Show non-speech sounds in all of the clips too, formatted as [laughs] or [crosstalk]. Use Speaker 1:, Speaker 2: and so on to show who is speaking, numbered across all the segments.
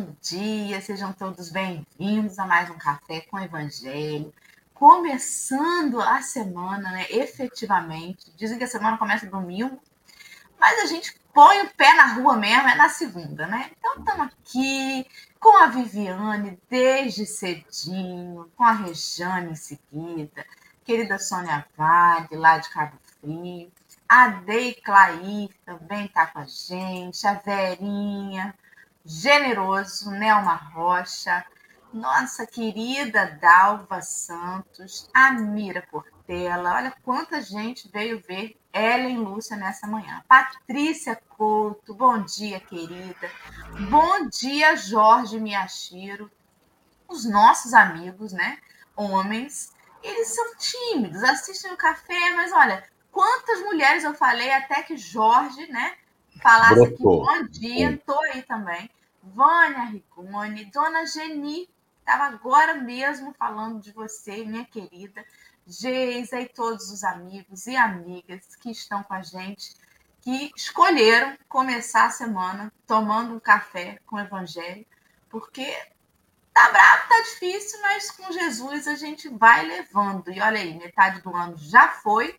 Speaker 1: bom dia, sejam todos bem-vindos a mais um Café com Evangelho. Começando a semana, né? Efetivamente. Dizem que a semana começa domingo, mas a gente põe o pé na rua mesmo, é na segunda, né? Então estamos aqui com a Viviane desde cedinho, com a Rejane em seguida, querida Sônia Vale, lá de Cabo Frio a Dei Clair também está com a gente, a Verinha, Generoso, Nelma Rocha, nossa querida Dalva Santos, a Mira Portela, olha quanta gente veio ver Ellen Lúcia nessa manhã. Patrícia Couto, bom dia, querida. Bom dia, Jorge Miyashiro. Os nossos amigos, né? Homens, eles são tímidos, assistem o café, mas olha, Quantas mulheres eu falei até que Jorge, né, falasse Brotou. aqui, bom dia, estou aí também. Vânia Rigoni, Dona Geni, estava agora mesmo falando de você, minha querida. Geisa e todos os amigos e amigas que estão com a gente, que escolheram começar a semana tomando um café com o Evangelho, porque tá bravo, tá difícil, mas com Jesus a gente vai levando. E olha aí, metade do ano já foi,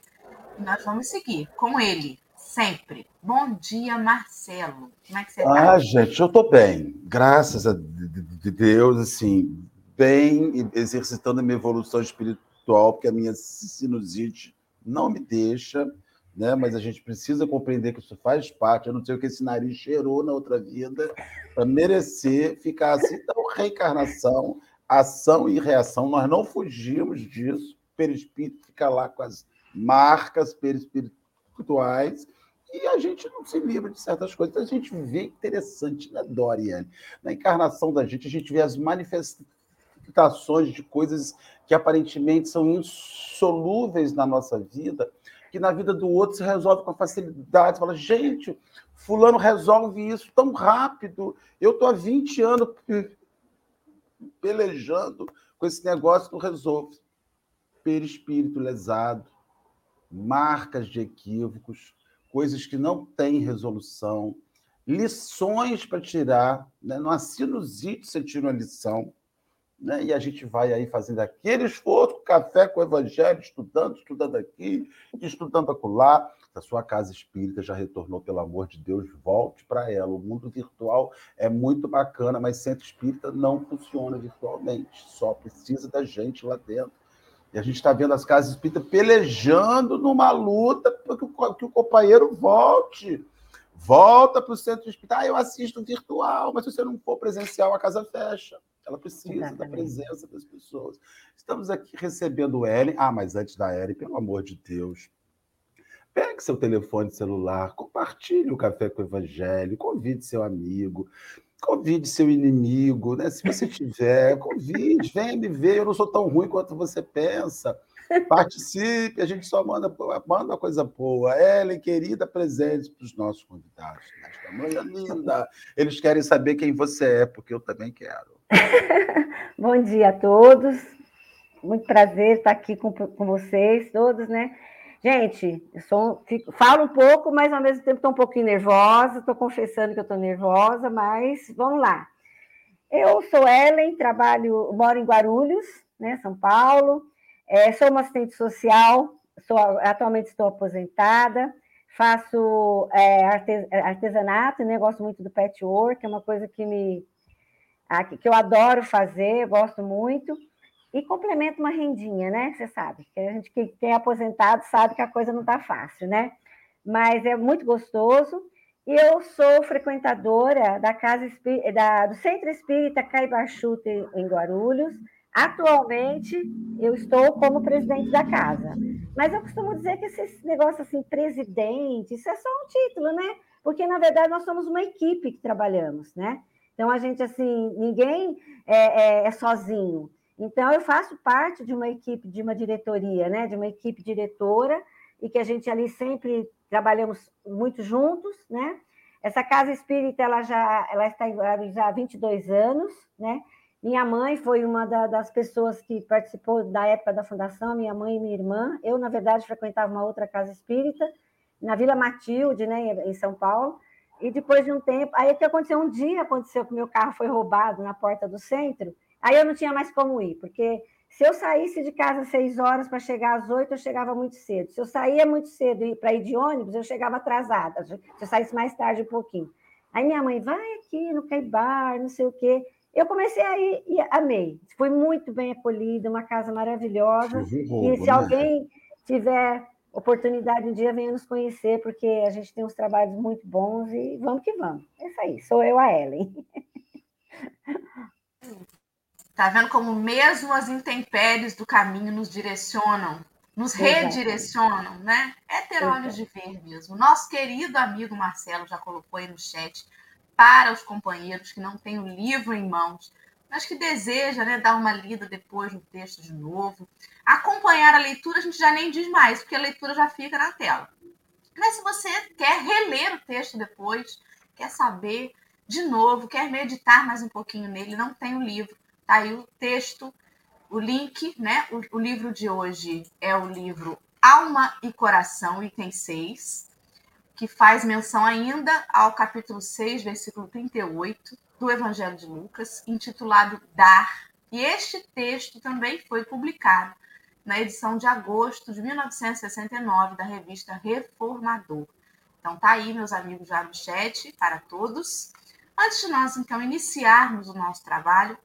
Speaker 1: nós vamos seguir com ele, sempre. Bom dia, Marcelo. Como é que você está?
Speaker 2: Ah, gente, eu estou bem. Graças a Deus, assim, bem, exercitando a minha evolução espiritual, porque a minha sinusite não me deixa, né? Mas a gente precisa compreender que isso faz parte. Eu não sei o que esse nariz cheirou na outra vida para merecer ficar assim. Então, reencarnação, ação e reação, nós não fugimos disso. O perispírito fica lá quase marcas perispirituais, e a gente não se livra de certas coisas. Então, a gente vê interessante, né, Doriane? Na encarnação da gente, a gente vê as manifestações de coisas que aparentemente são insolúveis na nossa vida, que na vida do outro se resolve com facilidade. Você fala, gente, fulano resolve isso tão rápido. Eu estou há 20 anos [laughs] pelejando com esse negócio, não resolve. Perispírito lesado, marcas de equívocos, coisas que não têm resolução, lições para tirar. Né? Numa sinusite você tira uma lição. Né? E a gente vai aí fazendo aquele esforço, café com o evangelho, estudando, estudando aqui, estudando acolá. A sua casa espírita já retornou, pelo amor de Deus, volte para ela. O mundo virtual é muito bacana, mas centro espírita não funciona virtualmente, só precisa da gente lá dentro. E a gente está vendo as casas espíritas pelejando numa luta para que, que o companheiro volte. Volta para o centro espírita. Ah, eu assisto virtual, mas se você não for presencial, a casa fecha. Ela precisa Exatamente. da presença das pessoas. Estamos aqui recebendo o Ellen. Ah, mas antes da Ellen, pelo amor de Deus, pegue seu telefone celular, compartilhe o Café com o Evangelho, convide seu amigo. Convide seu inimigo, né? Se você tiver, convide, venha me ver. Eu não sou tão ruim quanto você pensa. Participe, a gente só manda, manda coisa boa. Ellen, querida, presente para os nossos convidados. Nesta manhã linda. Eles querem saber quem você é, porque eu também quero. [laughs]
Speaker 3: Bom dia a todos. Muito prazer estar aqui com, com vocês todos, né? Gente, sou, fico, falo um pouco, mas ao mesmo tempo estou um pouquinho nervosa, estou confessando que estou nervosa, mas vamos lá. Eu sou Ellen, trabalho, moro em Guarulhos, né, São Paulo, é, sou uma assistente social, sou, atualmente estou aposentada, faço é, artesanato, né, gosto muito do patchwork, é uma coisa que, me, que eu adoro fazer, gosto muito e complementa uma rendinha, né? Você sabe, que a gente que tem aposentado sabe que a coisa não está fácil, né? Mas é muito gostoso. E eu sou frequentadora da casa da, do Centro Espírita Caibachuta em Guarulhos. Atualmente, eu estou como presidente da casa. Mas eu costumo dizer que esse negócio assim, presidente, isso é só um título, né? Porque, na verdade, nós somos uma equipe que trabalhamos, né? Então, a gente, assim, ninguém é, é, é sozinho. Então, eu faço parte de uma equipe, de uma diretoria, né? de uma equipe diretora, e que a gente ali sempre trabalhamos muito juntos. Né? Essa casa espírita ela já ela está já há 22 anos. Né? Minha mãe foi uma da, das pessoas que participou da época da fundação, minha mãe e minha irmã. Eu, na verdade, frequentava uma outra casa espírita, na Vila Matilde, né, em São Paulo. E depois de um tempo, aí o que aconteceu? Um dia aconteceu que meu carro foi roubado na porta do centro, aí eu não tinha mais como ir, porque se eu saísse de casa às seis horas para chegar às oito, eu chegava muito cedo. Se eu saía muito cedo para ir de ônibus, eu chegava atrasada. Se eu saísse mais tarde um pouquinho. Aí minha mãe, vai aqui no Caibar, não sei o quê. Eu comecei a ir e amei. Fui muito bem acolhida, uma casa maravilhosa. e se né? alguém tiver oportunidade um dia, venha nos conhecer, porque a gente tem uns trabalhos muito bons e vamos que vamos. É isso aí, sou eu, a Ellen. [laughs]
Speaker 1: Tá vendo como mesmo as intempéries do caminho nos direcionam, nos redirecionam, né? É ter olhos de ver mesmo. Nosso querido amigo Marcelo já colocou aí no chat para os companheiros que não têm o livro em mãos, mas que deseja né, dar uma lida depois no texto de novo. Acompanhar a leitura, a gente já nem diz mais, porque a leitura já fica na tela. Mas se você quer reler o texto depois, quer saber de novo, quer meditar mais um pouquinho nele, não tem o livro, tá aí o texto, o link, né? O, o livro de hoje é o livro Alma e Coração, item 6, que faz menção ainda ao capítulo 6, versículo 38 do Evangelho de Lucas, intitulado Dar. E este texto também foi publicado na edição de agosto de 1969 da revista Reformador. Então tá aí, meus amigos, já no chat para todos. Antes de nós então iniciarmos o nosso trabalho,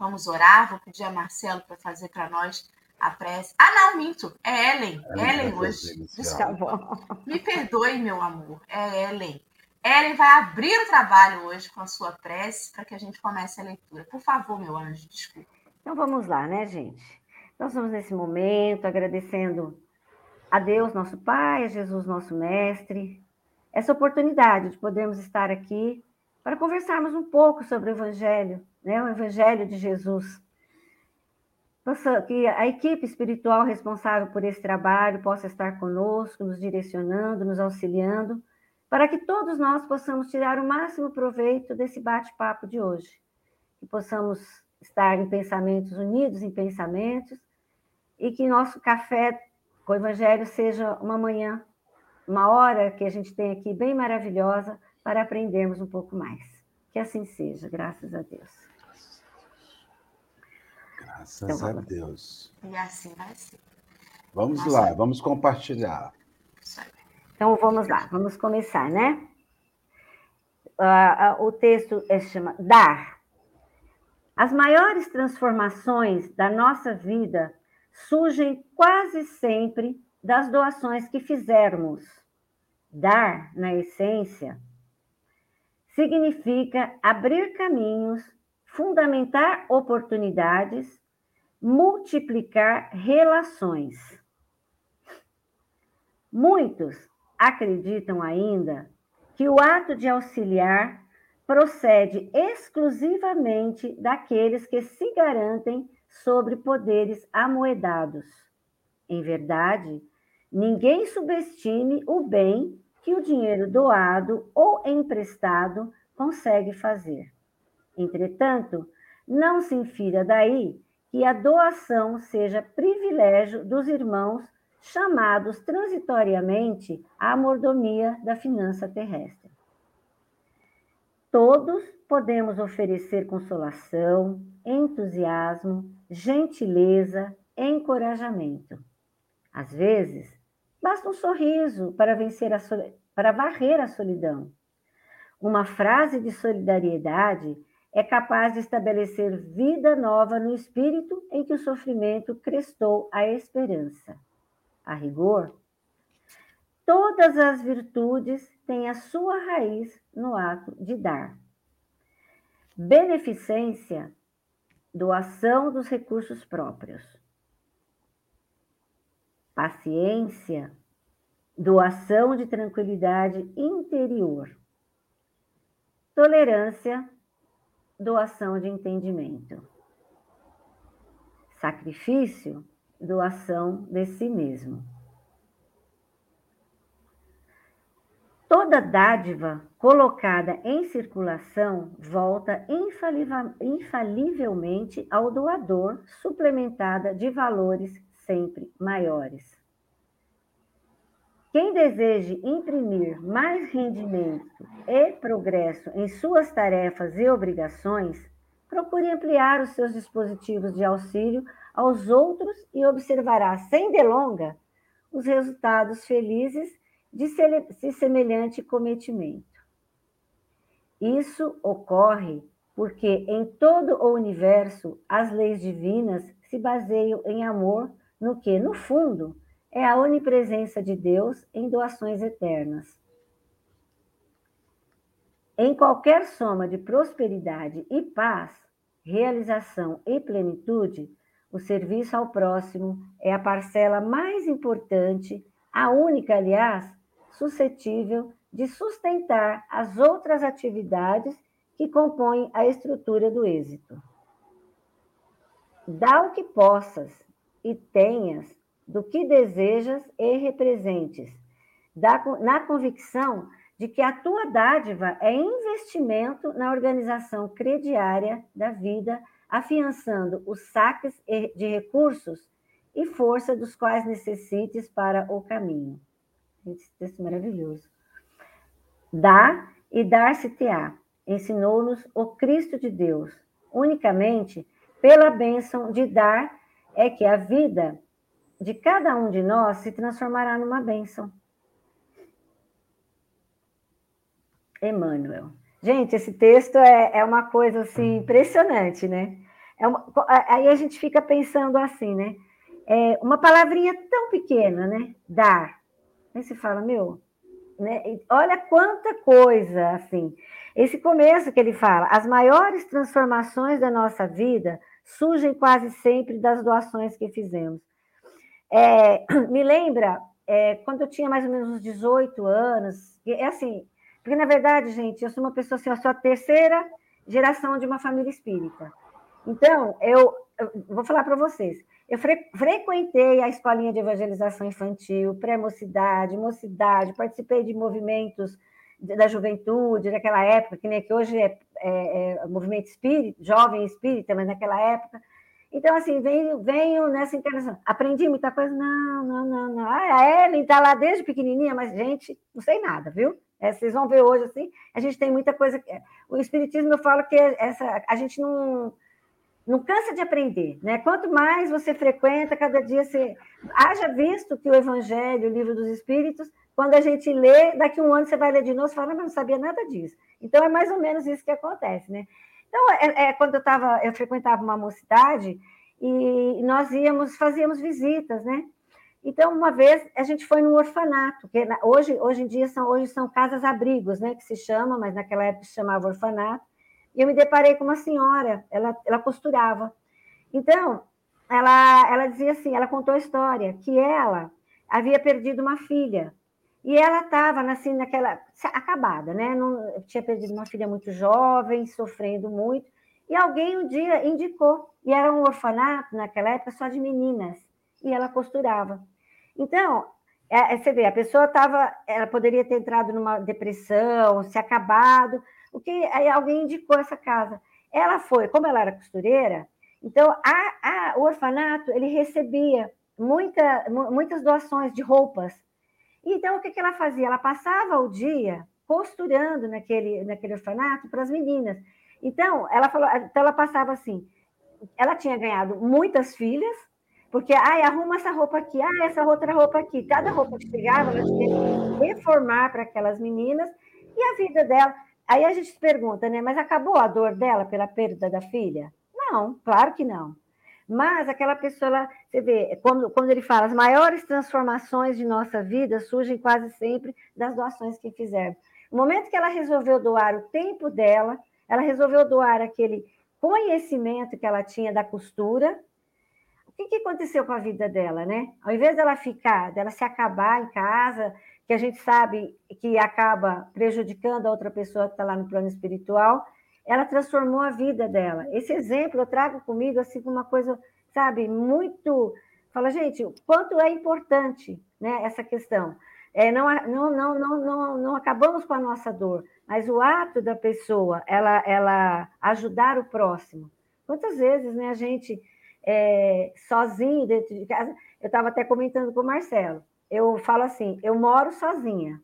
Speaker 1: Vamos orar. Vou pedir a Marcelo para fazer para nós a prece. Ah, não, minto. É Ellen. É Ellen hoje. Desculpa. Me perdoe, meu amor. É Ellen. Ellen vai abrir o trabalho hoje com a sua prece para que a gente comece a leitura. Por favor, meu anjo, desculpa.
Speaker 3: Então vamos lá, né, gente? Nós estamos nesse momento agradecendo a Deus, nosso Pai, a Jesus, nosso Mestre, essa oportunidade de podermos estar aqui para conversarmos um pouco sobre o Evangelho, né, o Evangelho de Jesus. Que a equipe espiritual responsável por esse trabalho possa estar conosco, nos direcionando, nos auxiliando, para que todos nós possamos tirar o máximo proveito desse bate-papo de hoje. Que possamos estar em pensamentos unidos em pensamentos e que nosso café com o Evangelho seja uma manhã, uma hora que a gente tem aqui bem maravilhosa para aprendermos um pouco mais. Que assim seja, graças a Deus.
Speaker 2: Graças então, a Deus.
Speaker 1: E assim vai ser.
Speaker 2: Vamos Nossa. lá, vamos compartilhar.
Speaker 3: Então vamos lá, vamos começar, né? Uh, uh, o texto é, chama Dar. As maiores transformações da nossa vida surgem quase sempre das doações que fizermos. Dar, na essência, significa abrir caminhos, fundamentar oportunidades multiplicar relações. Muitos acreditam ainda que o ato de auxiliar procede exclusivamente daqueles que se garantem sobre poderes amoedados. Em verdade, ninguém subestime o bem que o dinheiro doado ou emprestado consegue fazer. Entretanto, não se infira daí que a doação seja privilégio dos irmãos chamados transitoriamente à mordomia da finança terrestre. Todos podemos oferecer consolação, entusiasmo, gentileza, encorajamento. Às vezes, basta um sorriso para vencer a para varrer a solidão. Uma frase de solidariedade é capaz de estabelecer vida nova no espírito em que o sofrimento crestou a esperança. A rigor, todas as virtudes têm a sua raiz no ato de dar. Beneficência, doação dos recursos próprios. Paciência, doação de tranquilidade interior. Tolerância, doação de entendimento. Sacrifício, doação de si mesmo. Toda dádiva colocada em circulação volta infalivelmente ao doador, suplementada de valores sempre maiores. Quem deseje imprimir mais rendimento e progresso em suas tarefas e obrigações, procure ampliar os seus dispositivos de auxílio aos outros e observará, sem delonga, os resultados felizes de semelhante cometimento. Isso ocorre porque em todo o universo as leis divinas se baseiam em amor, no que, no fundo, é a onipresença de Deus em doações eternas. Em qualquer soma de prosperidade e paz, realização e plenitude, o serviço ao próximo é a parcela mais importante, a única, aliás, suscetível de sustentar as outras atividades que compõem a estrutura do êxito. Dá o que possas e tenhas do que desejas e representes, na convicção de que a tua dádiva é investimento na organização crediária da vida, afiançando os saques de recursos e força dos quais necessites para o caminho. Esse texto maravilhoso. Dá e dar-se-te-á, ensinou-nos o Cristo de Deus. Unicamente pela bênção de dar é que a vida de cada um de nós se transformará numa bênção. Emmanuel. Gente, esse texto é, é uma coisa assim impressionante, né? É uma, aí a gente fica pensando assim, né? É uma palavrinha tão pequena, né? Dar. Aí você fala, meu, né? olha quanta coisa, assim. Esse começo que ele fala, as maiores transformações da nossa vida surgem quase sempre das doações que fizemos. É, [clears throat] me lembra é, quando eu tinha mais ou menos uns 18 anos, é assim, porque na verdade, gente, eu sou uma pessoa assim, eu sou a terceira geração de uma família espírita. Então, eu, eu vou falar para vocês, eu fre frequentei a escolinha de evangelização infantil, pré-mocidade, mocidade, participei de movimentos da juventude, naquela época, que nem que hoje é, é, é movimento espírita, jovem espírita, mas naquela época. Então, assim, venho, venho nessa interação. Aprendi muita coisa? Não, não, não, não. Ah, a Ellen está lá desde pequenininha, mas, gente, não sei nada, viu? É, vocês vão ver hoje, assim, a gente tem muita coisa... O Espiritismo, eu falo que essa, a gente não não cansa de aprender, né? Quanto mais você frequenta, cada dia você. Haja visto que o Evangelho, o livro dos Espíritos, quando a gente lê, daqui a um ano você vai ler de novo e fala, mas não sabia nada disso. Então é mais ou menos isso que acontece, né? Então, é, é quando eu estava, eu frequentava uma mocidade e nós íamos, fazíamos visitas, né? Então, uma vez a gente foi num orfanato, que hoje, hoje em dia são, hoje são casas-abrigos, né? Que se chama, mas naquela época se chamava orfanato. E eu me deparei com uma senhora, ela, ela costurava. Então, ela, ela dizia assim, ela contou a história, que ela havia perdido uma filha. E ela estava assim, naquela. acabada, né? Não, tinha perdido uma filha muito jovem, sofrendo muito. E alguém um dia indicou. E era um orfanato naquela época só de meninas. E ela costurava. Então, é, é você vê, a pessoa estava. Ela poderia ter entrado numa depressão, se acabado, o que aí alguém indicou essa casa. Ela foi, como ela era costureira, então a, a, o orfanato ele recebia muita, muitas doações de roupas. Então o que, que ela fazia? Ela passava o dia costurando naquele, naquele orfanato para as meninas. Então ela falou, então ela passava assim, ela tinha ganhado muitas filhas, porque, ai, arruma essa roupa aqui, ah, essa outra roupa aqui. Cada roupa que chegava, ela tinha que reformar para aquelas meninas, e a vida dela. Aí a gente se pergunta, né? Mas acabou a dor dela pela perda da filha? Não, claro que não. Mas aquela pessoa, ela, você vê, quando, quando ele fala, as maiores transformações de nossa vida surgem quase sempre das doações que fizemos. No momento que ela resolveu doar o tempo dela, ela resolveu doar aquele conhecimento que ela tinha da costura. O que, que aconteceu com a vida dela, né? Ao invés dela ficar, dela se acabar em casa, que a gente sabe que acaba prejudicando a outra pessoa que está lá no plano espiritual, ela transformou a vida dela. Esse exemplo eu trago comigo assim como uma coisa, sabe, muito. Fala, gente, quanto é importante né, essa questão. É, não, não, não, não, não, não acabamos com a nossa dor, mas o ato da pessoa, ela, ela ajudar o próximo. Quantas vezes né, a gente, é, sozinho, dentro de casa, eu estava até comentando com o Marcelo, eu falo assim, eu moro sozinha.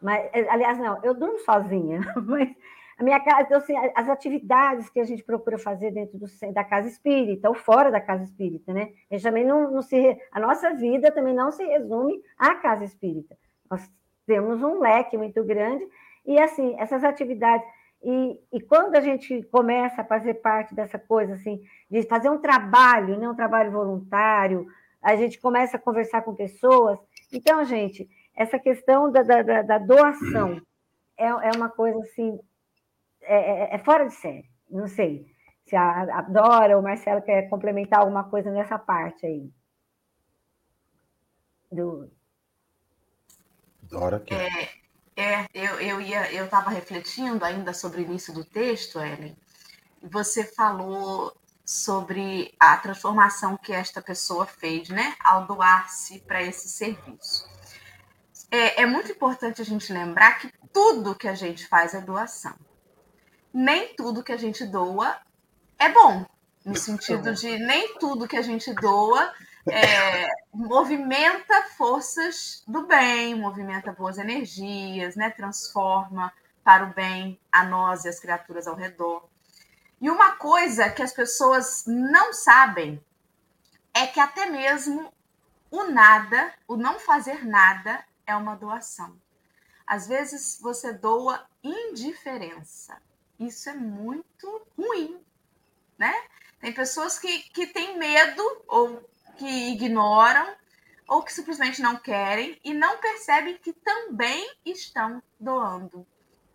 Speaker 3: Mas, aliás, não, eu durmo sozinha, [laughs] mas a minha casa, então, assim, as atividades que a gente procura fazer dentro do, da casa espírita ou fora da casa espírita, né? A gente também não, não se. A nossa vida também não se resume à casa espírita. Nós temos um leque muito grande, e assim, essas atividades. E, e quando a gente começa a fazer parte dessa coisa, assim, de fazer um trabalho, né, um trabalho voluntário, a gente começa a conversar com pessoas. Então, gente, essa questão da, da, da doação é, é uma coisa assim é, é, é, fora de série. Não sei se a, a Dora ou o Marcelo quer complementar alguma coisa nessa parte aí.
Speaker 1: Do... Dora quer. É, é eu, eu ia, eu estava refletindo ainda sobre o início do texto, Ellen. Você falou sobre a transformação que esta pessoa fez, né, ao doar-se para esse serviço. É, é muito importante a gente lembrar que tudo que a gente faz é doação nem tudo que a gente doa é bom. No sentido de nem tudo que a gente doa é, movimenta forças do bem, movimenta boas energias, né? transforma para o bem a nós e as criaturas ao redor. E uma coisa que as pessoas não sabem é que até mesmo o nada, o não fazer nada, é uma doação. Às vezes você doa indiferença isso é muito ruim, né? Tem pessoas que, que têm medo ou que ignoram ou que simplesmente não querem e não percebem que também estão doando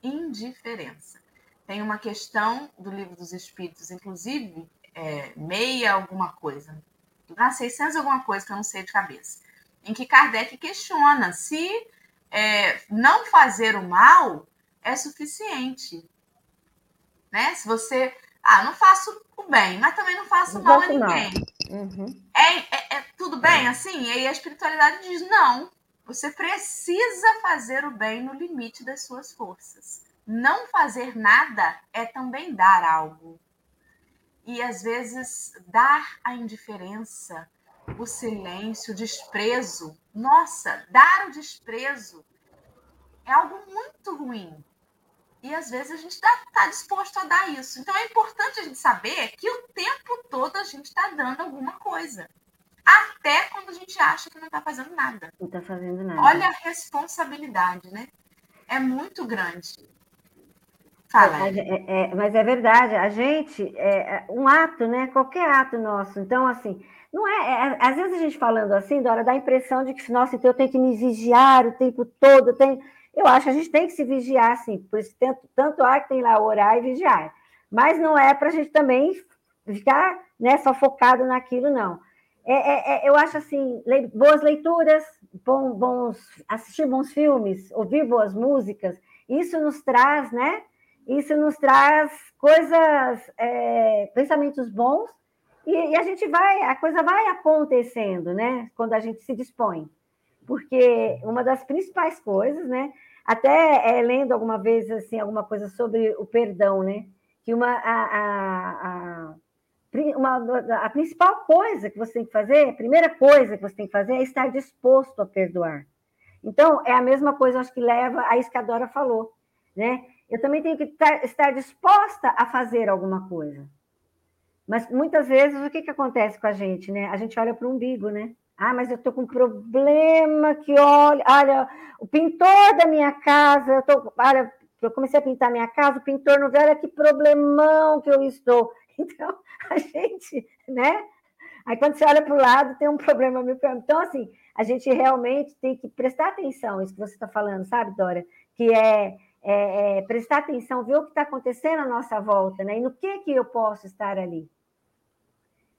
Speaker 1: indiferença. Tem uma questão do livro dos Espíritos, inclusive, é, meia alguma coisa, ah, 600 alguma coisa que eu não sei de cabeça, em que Kardec questiona se é, não fazer o mal é suficiente né? Se você, ah, não faço o bem, mas também não faço não mal a ninguém. Uhum. É, é, é, tudo bem assim? E aí a espiritualidade diz: não, você precisa fazer o bem no limite das suas forças. Não fazer nada é também dar algo. E às vezes dar a indiferença, o silêncio, o desprezo. Nossa, dar o desprezo é algo muito ruim. E às vezes a gente está tá disposto a dar isso. Então é importante a gente saber que o tempo todo a gente está dando alguma coisa. Até quando a gente acha que não está fazendo nada.
Speaker 3: Não está fazendo nada.
Speaker 1: Olha a responsabilidade, né? É muito grande. Fala.
Speaker 3: É, é, é, mas é verdade, a gente, é, é, um ato, né? Qualquer ato nosso. Então, assim, não é, é, Às vezes a gente falando assim, Dora, dá a impressão de que, nossa, então eu tenho que me vigiar o tempo todo, eu tenho eu acho que a gente tem que se vigiar, sim, por isso tanto, tanto há que tem lá orar e vigiar. Mas não é para a gente também ficar né, só focado naquilo, não. É, é, é, eu acho assim, le, boas leituras, bom, bons, assistir bons filmes, ouvir boas músicas, isso nos traz, né? Isso nos traz coisas, é, pensamentos bons, e, e, a gente vai, a coisa vai acontecendo, né? Quando a gente se dispõe porque uma das principais coisas, né? Até é, lendo alguma vez assim alguma coisa sobre o perdão, né? Que uma a, a, a, uma, a principal coisa que você tem que fazer, a primeira coisa que você tem que fazer é estar disposto a perdoar. Então, é a mesma coisa, acho que leva a isso que a Dora falou, né? Eu também tenho que estar, estar disposta a fazer alguma coisa. Mas muitas vezes o que, que acontece com a gente, né? A gente olha para o umbigo, né? Ah, mas eu estou com um problema que olha, olha, o pintor da minha casa, eu tô, olha, eu comecei a pintar minha casa, o pintor não vê, olha que problemão que eu estou. [laughs] Então, a gente, né? Aí quando você olha para o lado, tem um problema meu. Então, assim, a gente realmente tem que prestar atenção, isso que você está falando, sabe, Dora? Que é, é, é prestar atenção, ver o que está acontecendo à nossa volta, né? E no que que eu posso estar ali.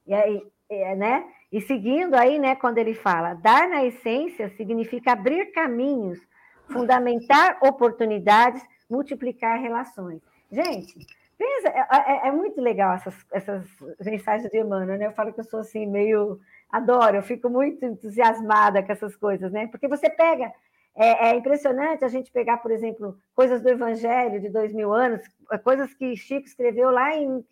Speaker 3: E aí, é, né? E seguindo aí, né, quando ele fala, dar na essência significa abrir caminhos, fundamentar oportunidades, multiplicar relações. Gente, pensa, é, é, é muito legal essas, essas mensagens de Emmanuel, né? Eu falo que eu sou assim, meio. Adoro, eu fico muito entusiasmada com essas coisas, né? Porque você pega. É, é impressionante a gente pegar, por exemplo, coisas do Evangelho de dois mil anos, coisas que Chico escreveu lá em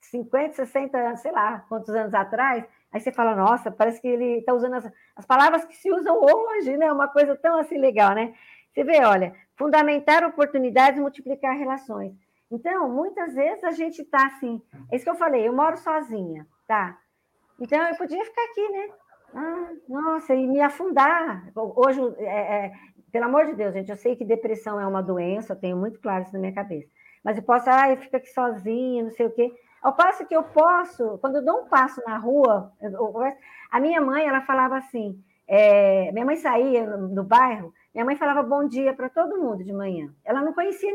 Speaker 3: 50, 60, sei lá quantos anos atrás, Aí você fala, nossa, parece que ele está usando as, as palavras que se usam hoje, né? Uma coisa tão assim legal, né? Você vê, olha, fundamentar oportunidades multiplicar relações. Então, muitas vezes a gente está assim, é isso que eu falei, eu moro sozinha, tá? Então eu podia ficar aqui, né? Ah, nossa, e me afundar. Hoje, é, é, pelo amor de Deus, gente, eu sei que depressão é uma doença, eu tenho muito claro isso na minha cabeça. Mas eu posso, ah, eu fico aqui sozinha, não sei o quê. Ao passo que eu posso, quando eu dou um passo na rua, eu, a minha mãe, ela falava assim, é, minha mãe saía no, bairro, minha mãe falava bom dia para todo mundo de manhã. Ela não conhecia,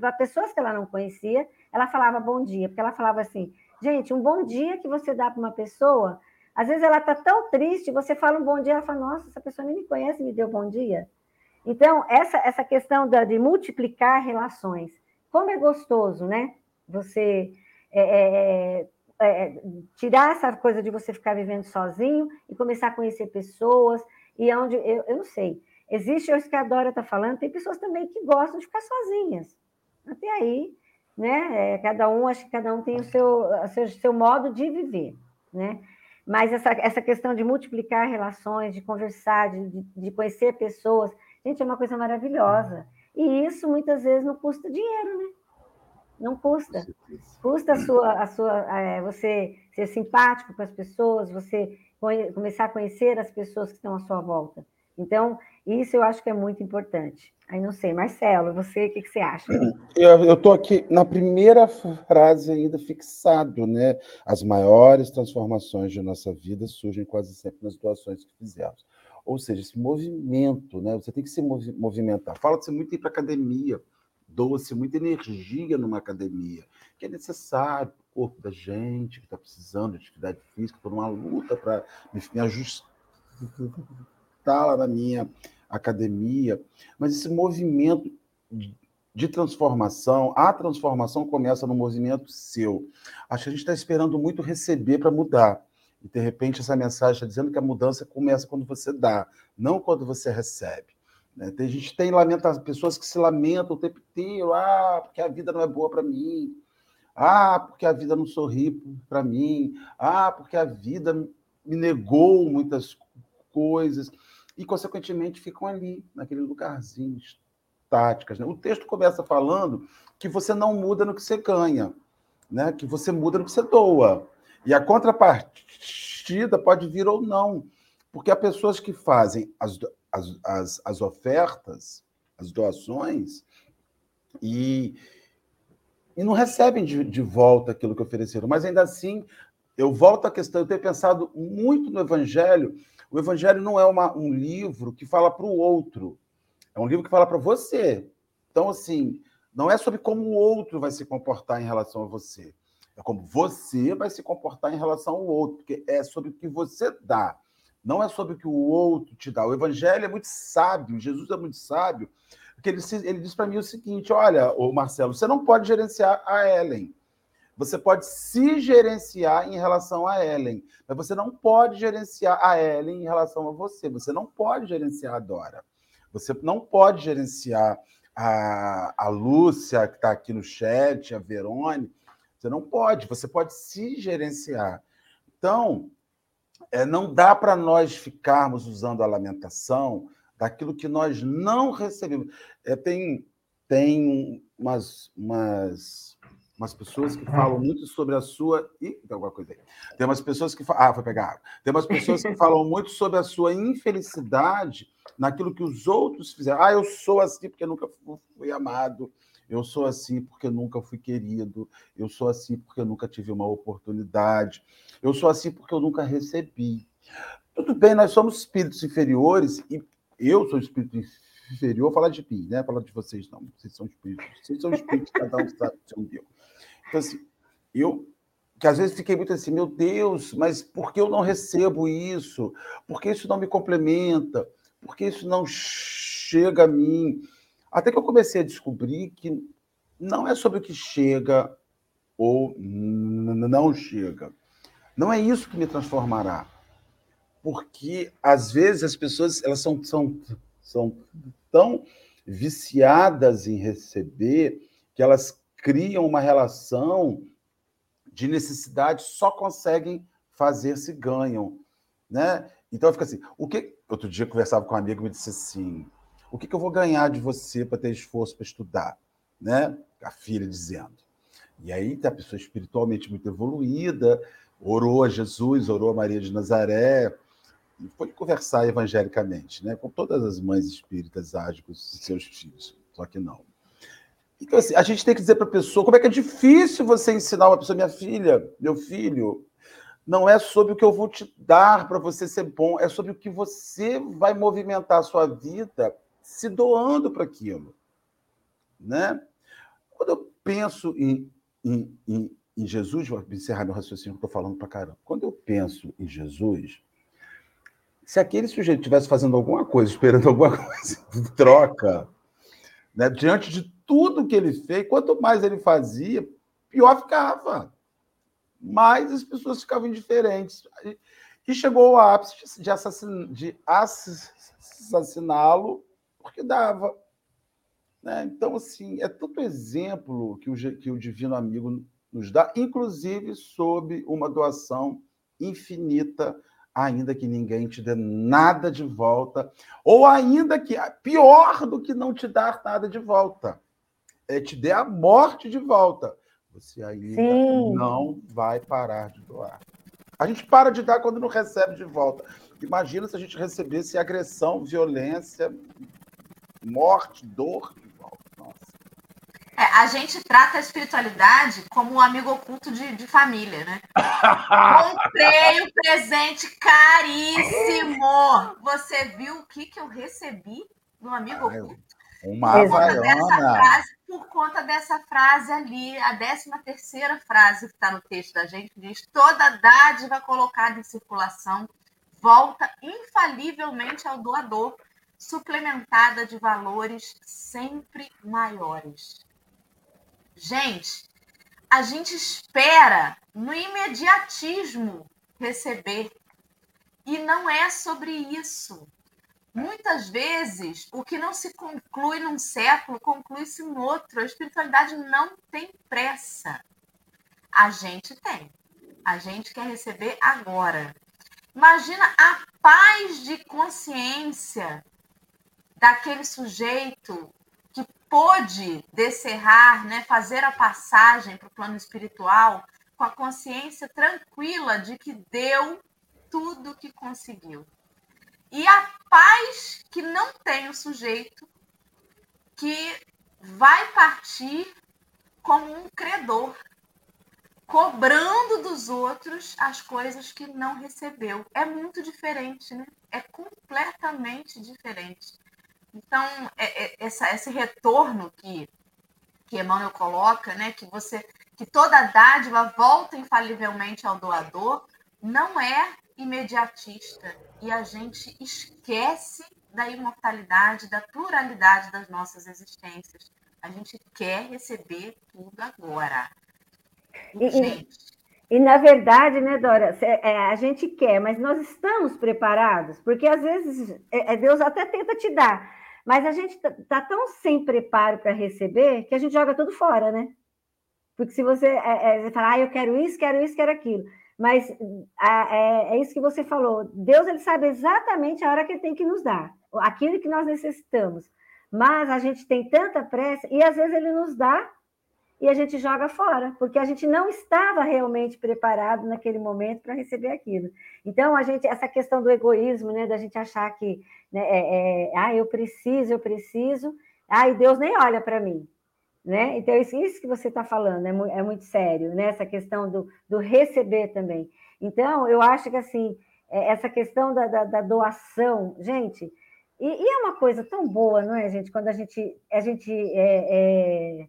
Speaker 3: para pessoas que ela não conhecia, ela falava bom dia, porque ela falava assim, gente, um bom dia que você dá para uma pessoa, às vezes ela está tão triste, você fala um bom dia, ela fala, nossa, essa pessoa nem me conhece, me deu bom dia. Então, essa, essa questão da, de multiplicar relações, como é gostoso, né? Você é, é, é, é, tirar essa coisa de você ficar vivendo sozinho e começar a conhecer pessoas, e é onde, eu, eu não sei, existe isso que a Dora está falando, tem pessoas também que gostam de ficar sozinhas. Até aí, né? É, cada um, acho que cada um tem o seu, o seu, seu modo de viver, né? Mas essa, essa questão de multiplicar relações, de conversar, de, de conhecer pessoas, gente, é uma coisa maravilhosa. E isso muitas vezes não custa dinheiro, né? Não custa. Custa a sua, a sua, é, você ser simpático com as pessoas, você começar a conhecer as pessoas que estão à sua volta. Então, isso eu acho que é muito importante. Aí não sei, Marcelo, você, o que, que você acha? [clears throat]
Speaker 2: Eu estou aqui na primeira frase ainda fixado, né? As maiores transformações de nossa vida surgem quase sempre nas doações que fizemos. Ou seja, esse movimento, né? Você tem que se movimentar. Fala-se muito ir para academia, doa-se muita energia numa academia, que é necessário o corpo da gente que está precisando de atividade física, estou numa luta para me ajustar lá na minha academia, mas esse movimento de transformação, a transformação começa no movimento seu. Acho que a gente está esperando muito receber para mudar. E, de repente, essa mensagem está dizendo que a mudança começa quando você dá, não quando você recebe. Né? Tem, gente tem lamenta, pessoas que se lamentam o tempo inteiro, ah, porque a vida não é boa para mim, ah, porque a vida não sorri para mim, ah, porque a vida me negou muitas coisas e, consequentemente, ficam ali, naquele lugarzinho, estáticas. Né? O texto começa falando que você não muda no que você ganha, né? que você muda no que você doa. E a contrapartida pode vir ou não, porque há pessoas que fazem as, as, as, as ofertas, as doações, e, e não recebem de, de volta aquilo que ofereceram. Mas ainda assim, eu volto à questão, eu tenho pensado muito no Evangelho o Evangelho não é uma, um livro que fala para o outro, é um livro que fala para você. Então, assim, não é sobre como o outro vai se comportar em relação a você. É como você vai se comportar em relação ao outro, porque é sobre o que você dá, não é sobre o que o outro te dá. O Evangelho é muito sábio, Jesus é muito sábio, porque ele, ele diz para mim o seguinte: olha, o Marcelo, você não pode gerenciar a Ellen. Você pode se gerenciar em relação a Ellen, mas você não pode gerenciar a Ellen em relação a você. Você não pode gerenciar a Dora. Você não pode gerenciar a, a Lúcia, que está aqui no chat, a Verone. Você não pode. Você pode se gerenciar. Então, é, não dá para nós ficarmos usando a lamentação daquilo que nós não recebemos. É, tem, tem umas, umas umas pessoas que falam muito sobre a sua. Ih, tem alguma coisa aí. Tem umas pessoas que. Ah, foi pegar água. Tem umas pessoas que falam muito sobre a sua infelicidade naquilo que os outros fizeram. Ah, eu sou assim porque nunca fui amado. Eu sou assim porque nunca fui querido. Eu sou assim porque nunca tive uma oportunidade. Eu sou assim porque eu nunca recebi. Tudo bem, nós somos espíritos inferiores e eu sou espírito inferior. Falar de mim, né? Falar de vocês não. Vocês são espíritos. Vocês são espíritos, cada um sabe o seu Deus. Então, assim, eu que às vezes fiquei muito assim, meu Deus, mas por que eu não recebo isso? Por que isso não me complementa? Por que isso não chega a mim? Até que eu comecei a descobrir que não é sobre o que chega ou não chega. Não é isso que me transformará. Porque às vezes as pessoas elas são, são, são tão viciadas em receber que elas criam uma relação de necessidade, só conseguem fazer-se ganham, né? Então fica assim, o que outro dia eu conversava com um amigo e me disse assim, o que, que eu vou ganhar de você para ter esforço para estudar, né? A filha dizendo. E aí a pessoa espiritualmente muito evoluída, orou a Jesus, orou a Maria de Nazaré, e foi conversar evangelicamente, né? Com todas as mães espíritas agem com seus filhos, só que não. Então, assim, a gente tem que dizer para a pessoa como é que é difícil você ensinar uma pessoa, minha filha, meu filho, não é sobre o que eu vou te dar para você ser bom, é sobre o que você vai movimentar a sua vida se doando para aquilo. Né? Quando eu penso em, em, em, em Jesus, vou encerrar meu raciocínio, estou falando para caramba. Quando eu penso em Jesus, se aquele sujeito estivesse fazendo alguma coisa, esperando [laughs] alguma coisa em troca, né, diante de tudo que ele fez, quanto mais ele fazia, pior ficava. Mais as pessoas ficavam indiferentes. E chegou ao ápice de, assassin, de assassiná-lo porque dava. Né? Então, assim, é tanto exemplo que o, que o Divino Amigo nos dá, inclusive sob uma doação infinita ainda que ninguém te dê nada de volta, ou ainda que pior do que não te dar nada de volta, é te der a morte de volta. Você ainda Sim. não vai parar de doar. A gente para de dar quando não recebe de volta. Imagina se a gente recebesse agressão, violência, morte, dor
Speaker 1: é, a gente trata a espiritualidade como um amigo oculto de, de família, né? [laughs] Comprei o um presente caríssimo. Você viu o que, que eu recebi no amigo Ai, oculto?
Speaker 2: Uma por conta, dessa
Speaker 1: frase, por conta dessa frase ali, a décima terceira frase que está no texto da gente diz: toda dádiva colocada em circulação volta infalivelmente ao doador, suplementada de valores sempre maiores. Gente, a gente espera no imediatismo receber. E não é sobre isso. Muitas vezes, o que não se conclui num século, conclui-se no outro. A espiritualidade não tem pressa. A gente tem. A gente quer receber agora. Imagina a paz de consciência daquele sujeito pôde descerrar, né, fazer a passagem para o plano espiritual com a consciência tranquila de que deu tudo que conseguiu. E a paz que não tem o sujeito que vai partir como um credor, cobrando dos outros as coisas que não recebeu. É muito diferente, né? É completamente diferente. Então, é, é, essa, esse retorno que, que Emmanuel coloca, né, que você que toda dádiva volta infalivelmente ao doador, não é imediatista e a gente esquece da imortalidade, da pluralidade das nossas existências. A gente quer receber tudo agora.
Speaker 3: E, e, na verdade, né, Dora, é, a gente quer, mas nós estamos preparados, porque às vezes é, é Deus até tenta te dar, mas a gente está tá tão sem preparo para receber que a gente joga tudo fora, né? Porque se você, é, é, você ah, eu quero isso, quero isso, quero aquilo. Mas é, é, isso que você falou. Deus ele sabe exatamente a hora que ele tem que nos dar, aquilo que nós necessitamos. Mas a gente tem tanta pressa e às vezes ele nos dá e a gente joga fora, porque a gente não estava realmente preparado naquele momento para receber aquilo. Então, a gente, essa questão do egoísmo, né, da gente achar que, né, é, é, ah, eu preciso, eu preciso, ah, e Deus nem olha para mim, né? Então, isso, isso que você está falando é, mu é, muito sério, né? Essa questão do, do receber também. Então, eu acho que, assim, é, essa questão da, da, da doação, gente, e, e, é uma coisa tão boa, não é, gente? Quando a gente, a gente é, é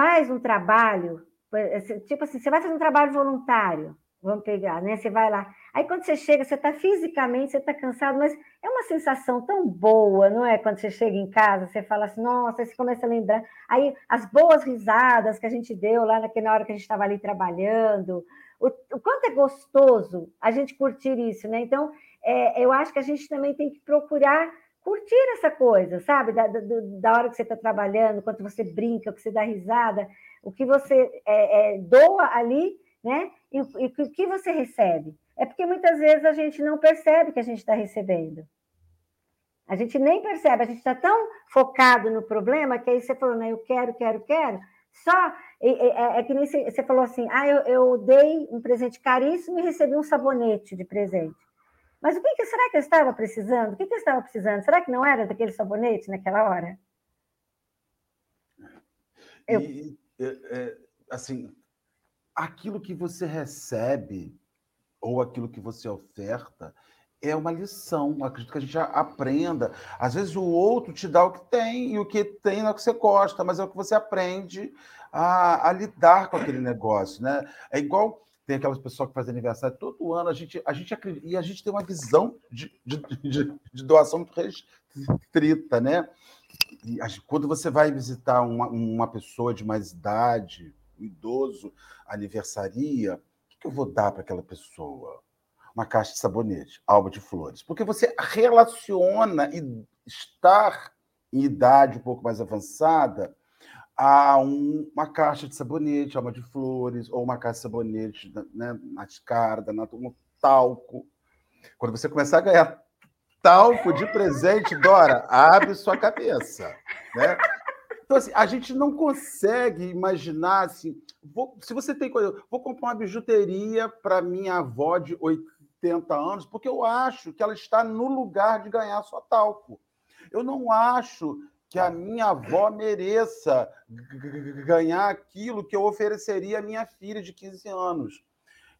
Speaker 3: faz um trabalho, eh, tipo assim, você vai fazer um trabalho voluntário, vamos pegar, né? Você vai lá. Aí quando você chega, você está fisicamente, você está cansado, mas é uma sensação tão boa, não é? Quando você chega em casa, você fala assim, nossa, você começa a lembrar. Aí as boas risadas que a gente deu lá naquela hora que a gente estava ali trabalhando, o, o, quanto é gostoso a gente curtir isso, né? Então, é, eu acho que a gente também tem que procurar curtir essa coisa, sabe? Da, da, da hora que você está trabalhando, quando você brinca, que você dá risada, o que você é, é, doa ali né? E, e o que você recebe? É porque muitas vezes a gente não percebe que a gente está recebendo. A gente nem percebe, a gente está tão focado no problema que aí você falou, né? Eu quero, quero, quero. Só é, é que nem você falou assim: ah, eu, eu, dei um presente caríssimo e recebi um sabonete de presente. Mas o que, que será que eu estava precisando? O que, que eu estava precisando? Será que não era daquele sabonete naquela hora?
Speaker 2: Eu... E, é, assim, aquilo que você recebe ou aquilo que você oferta é uma lição. Acredito que a gente aprenda. Às vezes o outro te dá o que tem e o que tem não é o que você gosta, mas é o que você aprende a, a lidar com aquele negócio, né? É igual tem aquelas pessoas que fazem aniversário todo ano, a gente, a gente acredita, e a gente tem uma visão de, de, de, de doação restrita, né? E quando você vai visitar uma, uma pessoa de mais idade, um idoso, aniversaria, o que eu vou dar para aquela pessoa? Uma caixa de sabonete, alba de flores. Porque você relaciona e estar em idade um pouco mais avançada a um, uma caixa de sabonete, alma de flores, ou uma caixa de sabonete né, mascarada, um talco. Quando você começar a ganhar talco de presente, Dora, abre sua cabeça. Né? Então, assim, a gente não consegue imaginar assim. Vou, se você tem coisa, vou comprar uma bijuteria para minha avó de 80 anos, porque eu acho que ela está no lugar de ganhar sua talco. Eu não acho que a minha avó mereça ganhar aquilo que eu ofereceria à minha filha de 15 anos.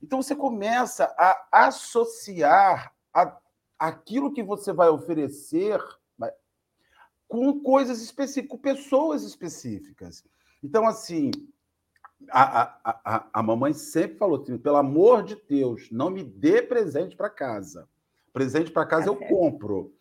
Speaker 2: Então você começa a associar a, aquilo que você vai oferecer com coisas específicas, com pessoas específicas. Então, assim, a, a, a, a mamãe sempre falou assim: pelo amor de Deus, não me dê presente para casa. Presente para casa eu compro.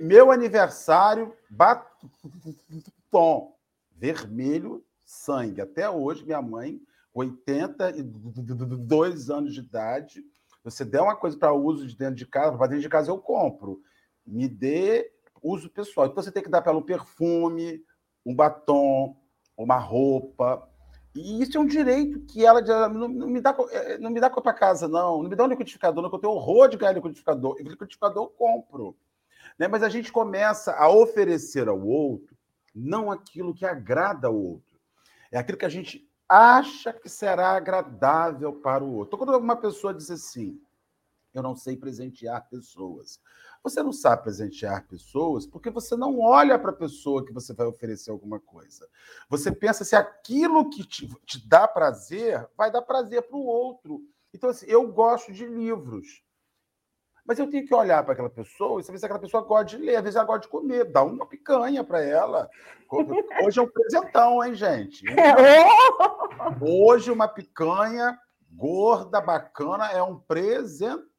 Speaker 2: Meu aniversário, batom vermelho, sangue. Até hoje, minha mãe, 82 anos de idade, você der uma coisa para uso de dentro de casa, para dentro de casa eu compro. Me dê uso pessoal. Então você tem que dar para ela um perfume, um batom, uma roupa. E isso é um direito que ela não, não me dá eh, não me dá para casa não, não me dá um liquidificador, não, eu tenho horror de ganhar liquidificador. E liquidificador eu compro. Né? Mas a gente começa a oferecer ao outro não aquilo que agrada ao outro, é aquilo que a gente acha que será agradável para o outro. Então, quando uma pessoa diz assim, eu não sei presentear pessoas. Você não sabe presentear pessoas porque você não olha para a pessoa que você vai oferecer alguma coisa. Você pensa se aquilo que te, te dá prazer vai dar prazer para o outro. Então, assim, eu gosto de livros. Mas eu tenho que olhar para aquela pessoa e saber se aquela pessoa gosta de ler, às vezes ela gosta de comer, dá uma picanha para ela. Hoje é um presentão, hein, gente? [laughs] Hoje uma picanha gorda, bacana, é um presentão.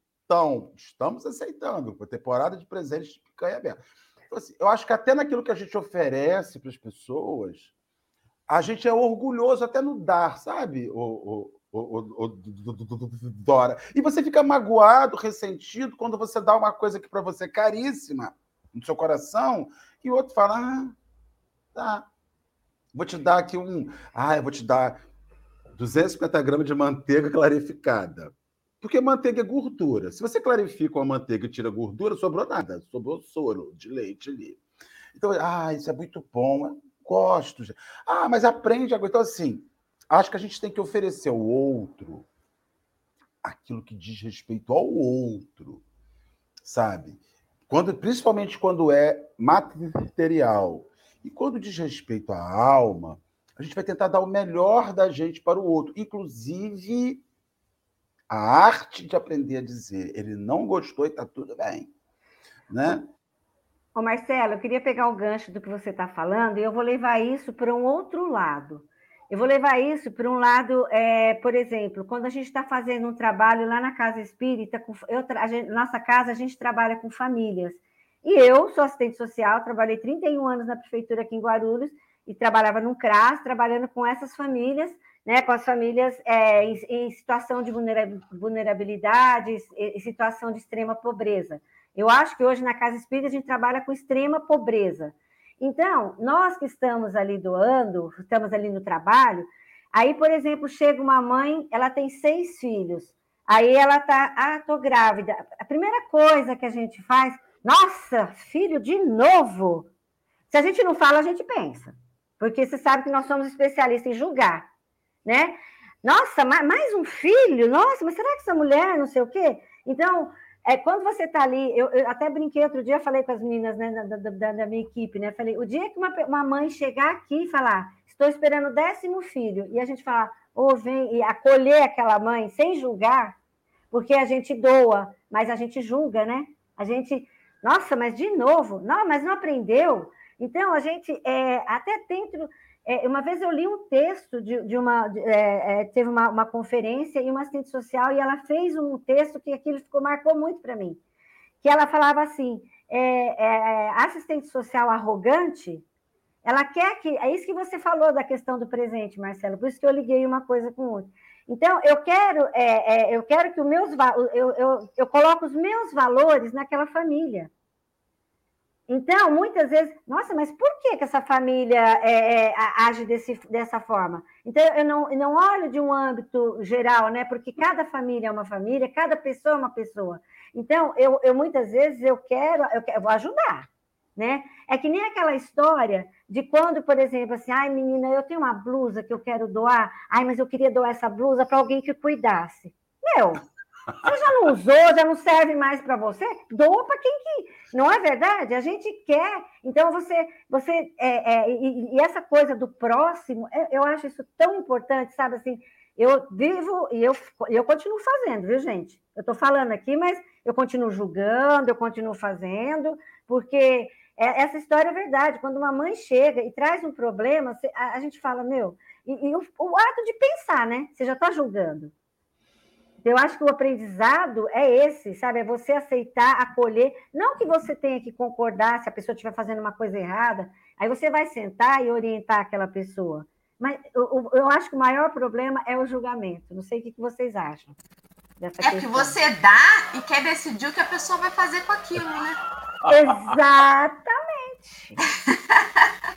Speaker 2: Estamos aceitando, a temporada de presentes de picanha aberta. Então, assim, eu acho que até naquilo que a gente oferece para as pessoas, a gente é orgulhoso até no dar, sabe, o, o, o, Dora. E você fica magoado, ressentido, quando você dá uma coisa que para você é caríssima no seu coração, e o outro fala: ah, tá. Vou te dar aqui um. Ah, eu vou te dar 250 gramas de manteiga clarificada. Porque manteiga é gordura. Se você clarifica uma manteiga e tira gordura, sobrou nada. Sobrou soro de leite ali. Então, ah, isso é muito bom. Gosto. Ah, mas aprende agora. Então, assim, Acho que a gente tem que oferecer ao outro aquilo que diz respeito ao outro, sabe? Quando, principalmente quando é material. E quando diz respeito à alma, a gente vai tentar dar o melhor da gente para o outro, inclusive a arte de aprender a dizer, ele não gostou e está tudo bem, né?
Speaker 3: Ô Marcelo, eu queria pegar o gancho do que você está falando e eu vou levar isso para um outro lado. Eu vou levar isso para um lado, é, por exemplo, quando a gente está fazendo um trabalho lá na Casa Espírita, com, eu, gente, nossa casa a gente trabalha com famílias. E eu sou assistente social, trabalhei 31 anos na prefeitura aqui em Guarulhos e trabalhava no CRAS, trabalhando com essas famílias, né, com as famílias é, em, em, situação de vulnerabilidade, em situação de extrema pobreza. Eu acho que hoje na Casa Espírita a gente trabalha com extrema pobreza. Então, nós que estamos ali doando, estamos ali no trabalho, Aí, por exemplo, chega uma mãe, ela tem seis filhos. Aí ela tá, ah, tô grávida. A primeira coisa que a gente faz, nossa, filho de novo. Se a gente não fala, a gente pensa. Porque você sabe que nós somos especialistas em julgar, né? Nossa, mais um filho? Nossa, mas será que essa mulher, não sei o quê? Então, é, quando você está ali, eu, eu, até brinquei outro dia, falei com as meninas né, da, da, da, minha equipe, né? Falei, o dia que uma, uma mãe chegar aqui e falar, estou esperando o décimo filho, e a gente falar, ou oh, vem e acolher aquela mãe sem julgar, porque a gente doa, mas a gente julga, né? A gente, nossa, mas de novo, não, mas não aprendeu. Então, a gente, é, até dentro é, uma vez eu li um texto de, de uma. De, é, é, teve uma, uma, conferência em uma assistente social e ela fez um texto que aquilo ficou, marcou muito para mim. Que ela falava assim: é, é, assistente social arrogante, ela quer que. É isso que você falou da questão do presente, Marcelo, por isso que eu liguei uma coisa com outra. Então, eu quero, eu quero que os meus. Eu, eu, eu coloco os meus valores naquela família. Então, muitas vezes, nossa, mas por que, que essa família é, é, age desse, dessa forma? Então, eu não, eu não olho de um âmbito geral, né? Porque cada família é uma família, cada pessoa é uma pessoa. Então, eu, eu muitas vezes eu quero, eu, quero, eu vou ajudar, né? É que nem aquela história de quando, por exemplo, assim, ai, menina, eu tenho uma blusa que eu quero doar, ai, mas eu queria doar essa blusa para alguém que cuidasse. Meu, você já não usou, já não serve mais para você? Doa para quem que. Não é verdade? A gente quer. Então, você. você é, é, e, e, essa coisa do próximo, eu acho isso tão importante, sabe? Assim, eu vivo e eu, eu continuo fazendo, viu, gente? Eu estou falando aqui, mas eu continuo julgando, eu continuo fazendo, porque é, essa história é verdade. Quando uma mãe chega e traz um problema, a, a gente fala, meu. E, e o, o ato de pensar, né? Você já está julgando. Eu acho que o aprendizado é esse, sabe? É você aceitar, acolher. Não que você tenha que concordar se a pessoa estiver fazendo uma coisa errada, aí você vai sentar e orientar aquela pessoa. Mas eu, eu acho que o maior problema é o julgamento. Não sei o que vocês acham.
Speaker 1: Dessa é que você dá e quer decidir o que a pessoa vai fazer com aquilo, né?
Speaker 3: Exatamente. [laughs]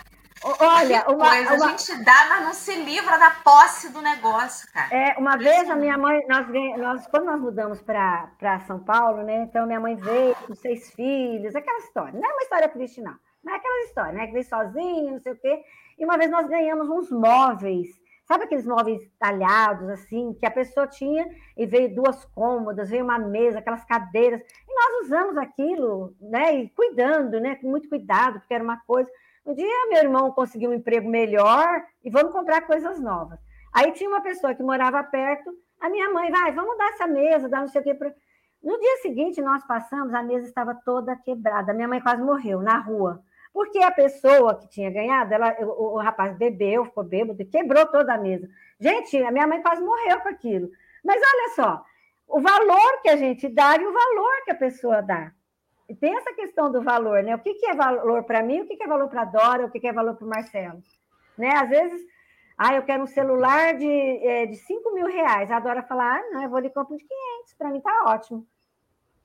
Speaker 3: Olha, [laughs]
Speaker 1: uma, coisa, uma... a gente dá, mas não se livra da posse do negócio, cara.
Speaker 3: É, uma vez a minha mãe, nós, nós quando nós mudamos para São Paulo, né? Então minha mãe veio com seis filhos, aquela história. Não é uma história triste, não. Não é aquela história, né? Que veio sozinha, não sei o quê. E uma vez nós ganhamos uns móveis. Sabe aqueles móveis talhados, assim, que a pessoa tinha e veio duas cômodas, veio uma mesa, aquelas cadeiras. E nós usamos aquilo, né? E cuidando, né? Com muito cuidado, porque era uma coisa. Um dia meu irmão conseguiu um emprego melhor e vamos comprar coisas novas. Aí tinha uma pessoa que morava perto, a minha mãe, vai, vamos dar essa mesa, dar não sei o quê. Pra... No dia seguinte, nós passamos, a mesa estava toda quebrada. Minha mãe quase morreu na rua. Porque a pessoa que tinha ganhado, ela, o, o rapaz bebeu, ficou bêbado, quebrou toda a mesa. Gente, a minha mãe quase morreu com aquilo. Mas olha só, o valor que a gente dá e o valor que a pessoa dá tem essa questão do valor, né? O que, que é valor para mim, o que, que é valor para a Dora, o que, que é valor para o Marcelo. Né? Às vezes, ah, eu quero um celular de, é, de 5 mil reais. A Dora fala, ah, não, eu vou lhe comprar de 500, para mim tá ótimo.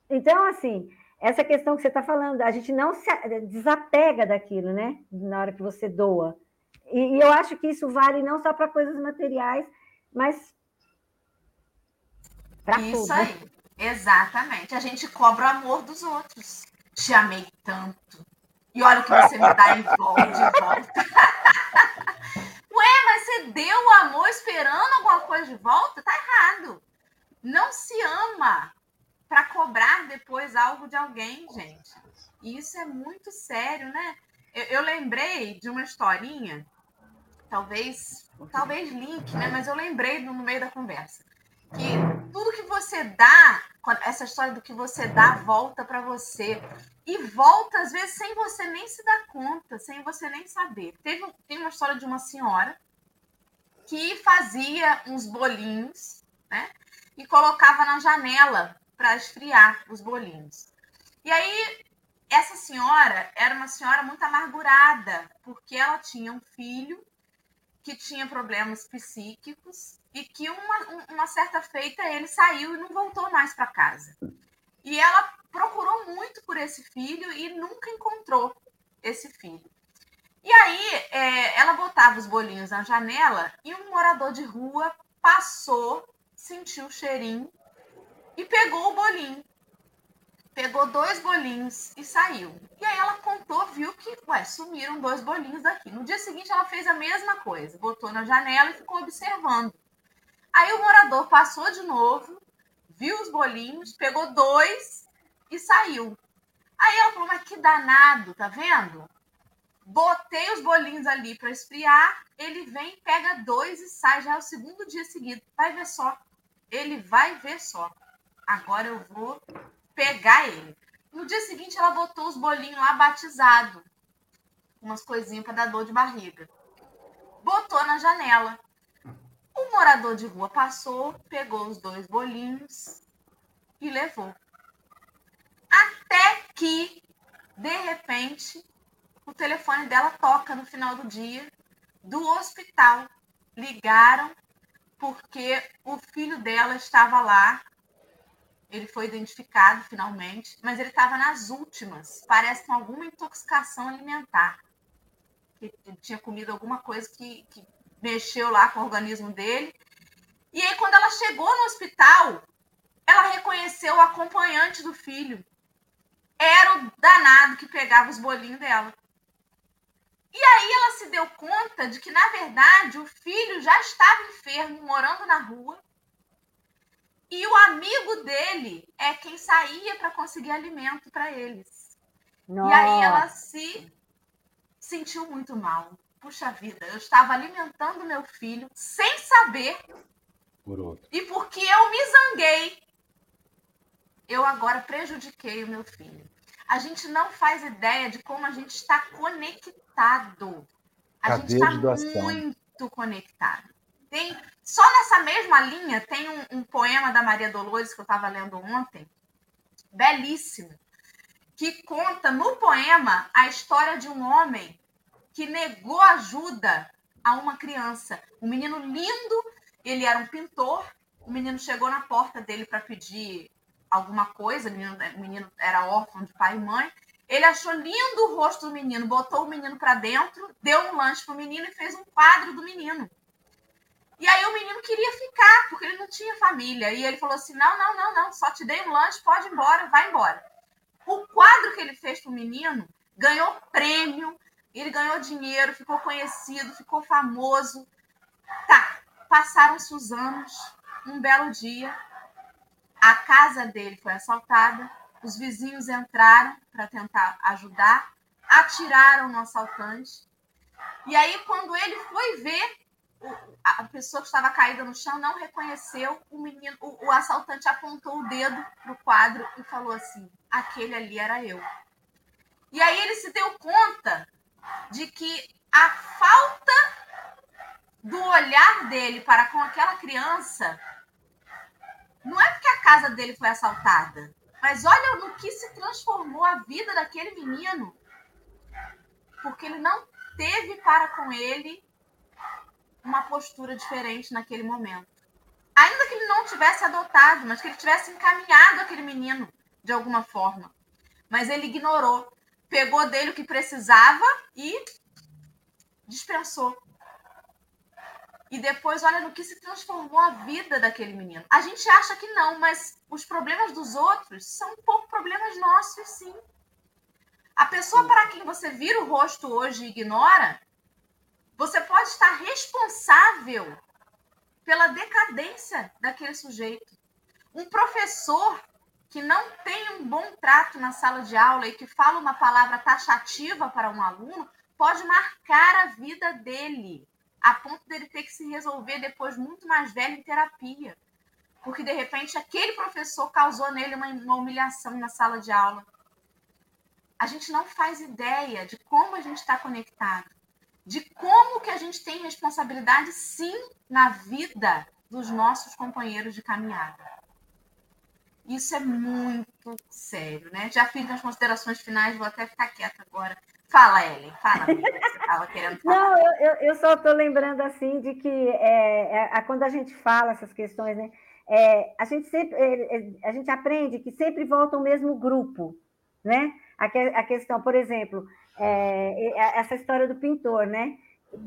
Speaker 3: Então, assim, essa questão que você está falando, a gente não se desapega daquilo, né? Na hora que você doa. E, e eu acho que isso vale não só para coisas materiais, mas para tudo. Isso
Speaker 1: aí. Exatamente. A gente cobra o amor dos outros. Te amei tanto. E olha o que você me dá em volta, de volta. [laughs] Ué, mas você deu o amor esperando alguma coisa de volta? Tá errado. Não se ama para cobrar depois algo de alguém, gente. E isso é muito sério, né? Eu, eu lembrei de uma historinha, talvez, talvez link, né? Mas eu lembrei no meio da conversa que tudo que você dá, essa história do que você dá volta para você. E volta, às vezes, sem você nem se dar conta, sem você nem saber. Teve, tem uma história de uma senhora que fazia uns bolinhos, né? E colocava na janela para esfriar os bolinhos. E aí, essa senhora era uma senhora muito amargurada, porque ela tinha um filho que tinha problemas psíquicos e que uma, uma certa feita ele saiu e não voltou mais para casa. E ela procurou muito por esse filho e nunca encontrou esse filho. E aí, é, ela botava os bolinhos na janela e um morador de rua passou, sentiu o cheirinho e pegou o bolinho. Pegou dois bolinhos e saiu. E aí ela contou, viu que, ué, sumiram dois bolinhos daqui. No dia seguinte ela fez a mesma coisa, botou na janela e ficou observando. Aí o morador passou de novo, viu os bolinhos, pegou dois e saiu. Aí ela falou: Mas que danado, tá vendo? Botei os bolinhos ali para esfriar. Ele vem, pega dois e sai. Já é o segundo dia seguido. Vai ver só. Ele vai ver só. Agora eu vou pegar ele. No dia seguinte, ela botou os bolinhos lá batizado. Umas coisinhas para dar dor de barriga. Botou na janela. O morador de rua passou, pegou os dois bolinhos e levou. Até que, de repente, o telefone dela toca no final do dia do hospital. Ligaram porque o filho dela estava lá. Ele foi identificado finalmente, mas ele estava nas últimas, parece com alguma intoxicação alimentar. Ele tinha comido alguma coisa que, que mexeu lá com o organismo dele. E aí, quando ela chegou no hospital, ela reconheceu o acompanhante do filho. Era o danado que pegava os bolinhos dela. E aí ela se deu conta de que, na verdade, o filho já estava enfermo, morando na rua. E o amigo dele é quem saía para conseguir alimento para eles. Nossa. E aí ela se sentiu muito mal puxa vida, eu estava alimentando meu filho sem saber.
Speaker 2: Por.
Speaker 1: E porque eu me zanguei, eu agora prejudiquei o meu filho. A gente não faz ideia de como a gente está conectado. A gente está muito conectado. Tem, só nessa mesma linha tem um, um poema da Maria Dolores que eu estava lendo ontem, belíssimo, que conta no poema a história de um homem que negou ajuda a uma criança. Um menino lindo, ele era um pintor. O menino chegou na porta dele para pedir alguma coisa. O menino, o menino era órfão de pai e mãe. Ele achou lindo o rosto do menino, botou o menino para dentro, deu um lanche pro menino e fez um quadro do menino. E aí o menino queria ficar, porque ele não tinha família. E ele falou assim: não, não, não, não, só te dei um lanche, pode ir embora, vai embora. O quadro que ele fez pro menino ganhou prêmio, ele ganhou dinheiro, ficou conhecido, ficou famoso. Tá, passaram-se os anos. Um belo dia, a casa dele foi assaltada. Os vizinhos entraram para tentar ajudar, atiraram no assaltante. E aí, quando ele foi ver, a pessoa que estava caída no chão não reconheceu o menino. O, o assaltante apontou o dedo para o quadro e falou assim: aquele ali era eu. E aí ele se deu conta de que a falta do olhar dele para com aquela criança não é porque a casa dele foi assaltada, mas olha no que se transformou a vida daquele menino. Porque ele não teve para com ele uma postura diferente naquele momento. Ainda que ele não tivesse adotado, mas que ele tivesse encaminhado aquele menino de alguma forma. Mas ele ignorou pegou dele o que precisava e dispensou. E depois, olha no que se transformou a vida daquele menino. A gente acha que não, mas os problemas dos outros são um pouco problemas nossos, sim. A pessoa para quem você vira o rosto hoje e ignora, você pode estar responsável pela decadência daquele sujeito. Um professor que não tem um bom trato na sala de aula e que fala uma palavra taxativa para um aluno, pode marcar a vida dele, a ponto dele ter que se resolver depois muito mais velho em terapia. Porque, de repente, aquele professor causou nele uma, uma humilhação na sala de aula. A gente não faz ideia de como a gente está conectado, de como que a gente tem responsabilidade, sim, na vida dos nossos companheiros de caminhada. Isso é muito sério, né? Já fiz as considerações finais, vou até ficar quieta agora. Fala, Ellen, fala, estava querendo falar.
Speaker 3: Não, eu, eu só estou lembrando, assim, de que é, é, quando a gente fala essas questões, né? É, a gente sempre é, é, a gente aprende que sempre volta o mesmo grupo, né? A, que, a questão, por exemplo, é, essa história do pintor, né?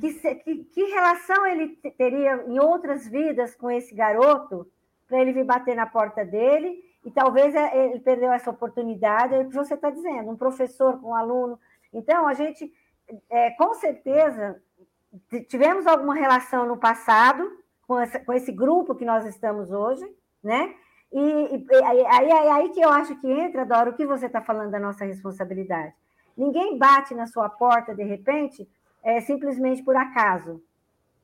Speaker 3: Que, que, que relação ele teria em outras vidas com esse garoto para ele vir bater na porta dele e talvez é, ele perdeu essa oportunidade, é o que você está dizendo, um professor com um aluno. Então, a gente, é, com certeza, tivemos alguma relação no passado com, essa, com esse grupo que nós estamos hoje, né? E, e aí, aí, aí que eu acho que entra, Dora, o que você está falando da nossa responsabilidade. Ninguém bate na sua porta, de repente, é, simplesmente por acaso.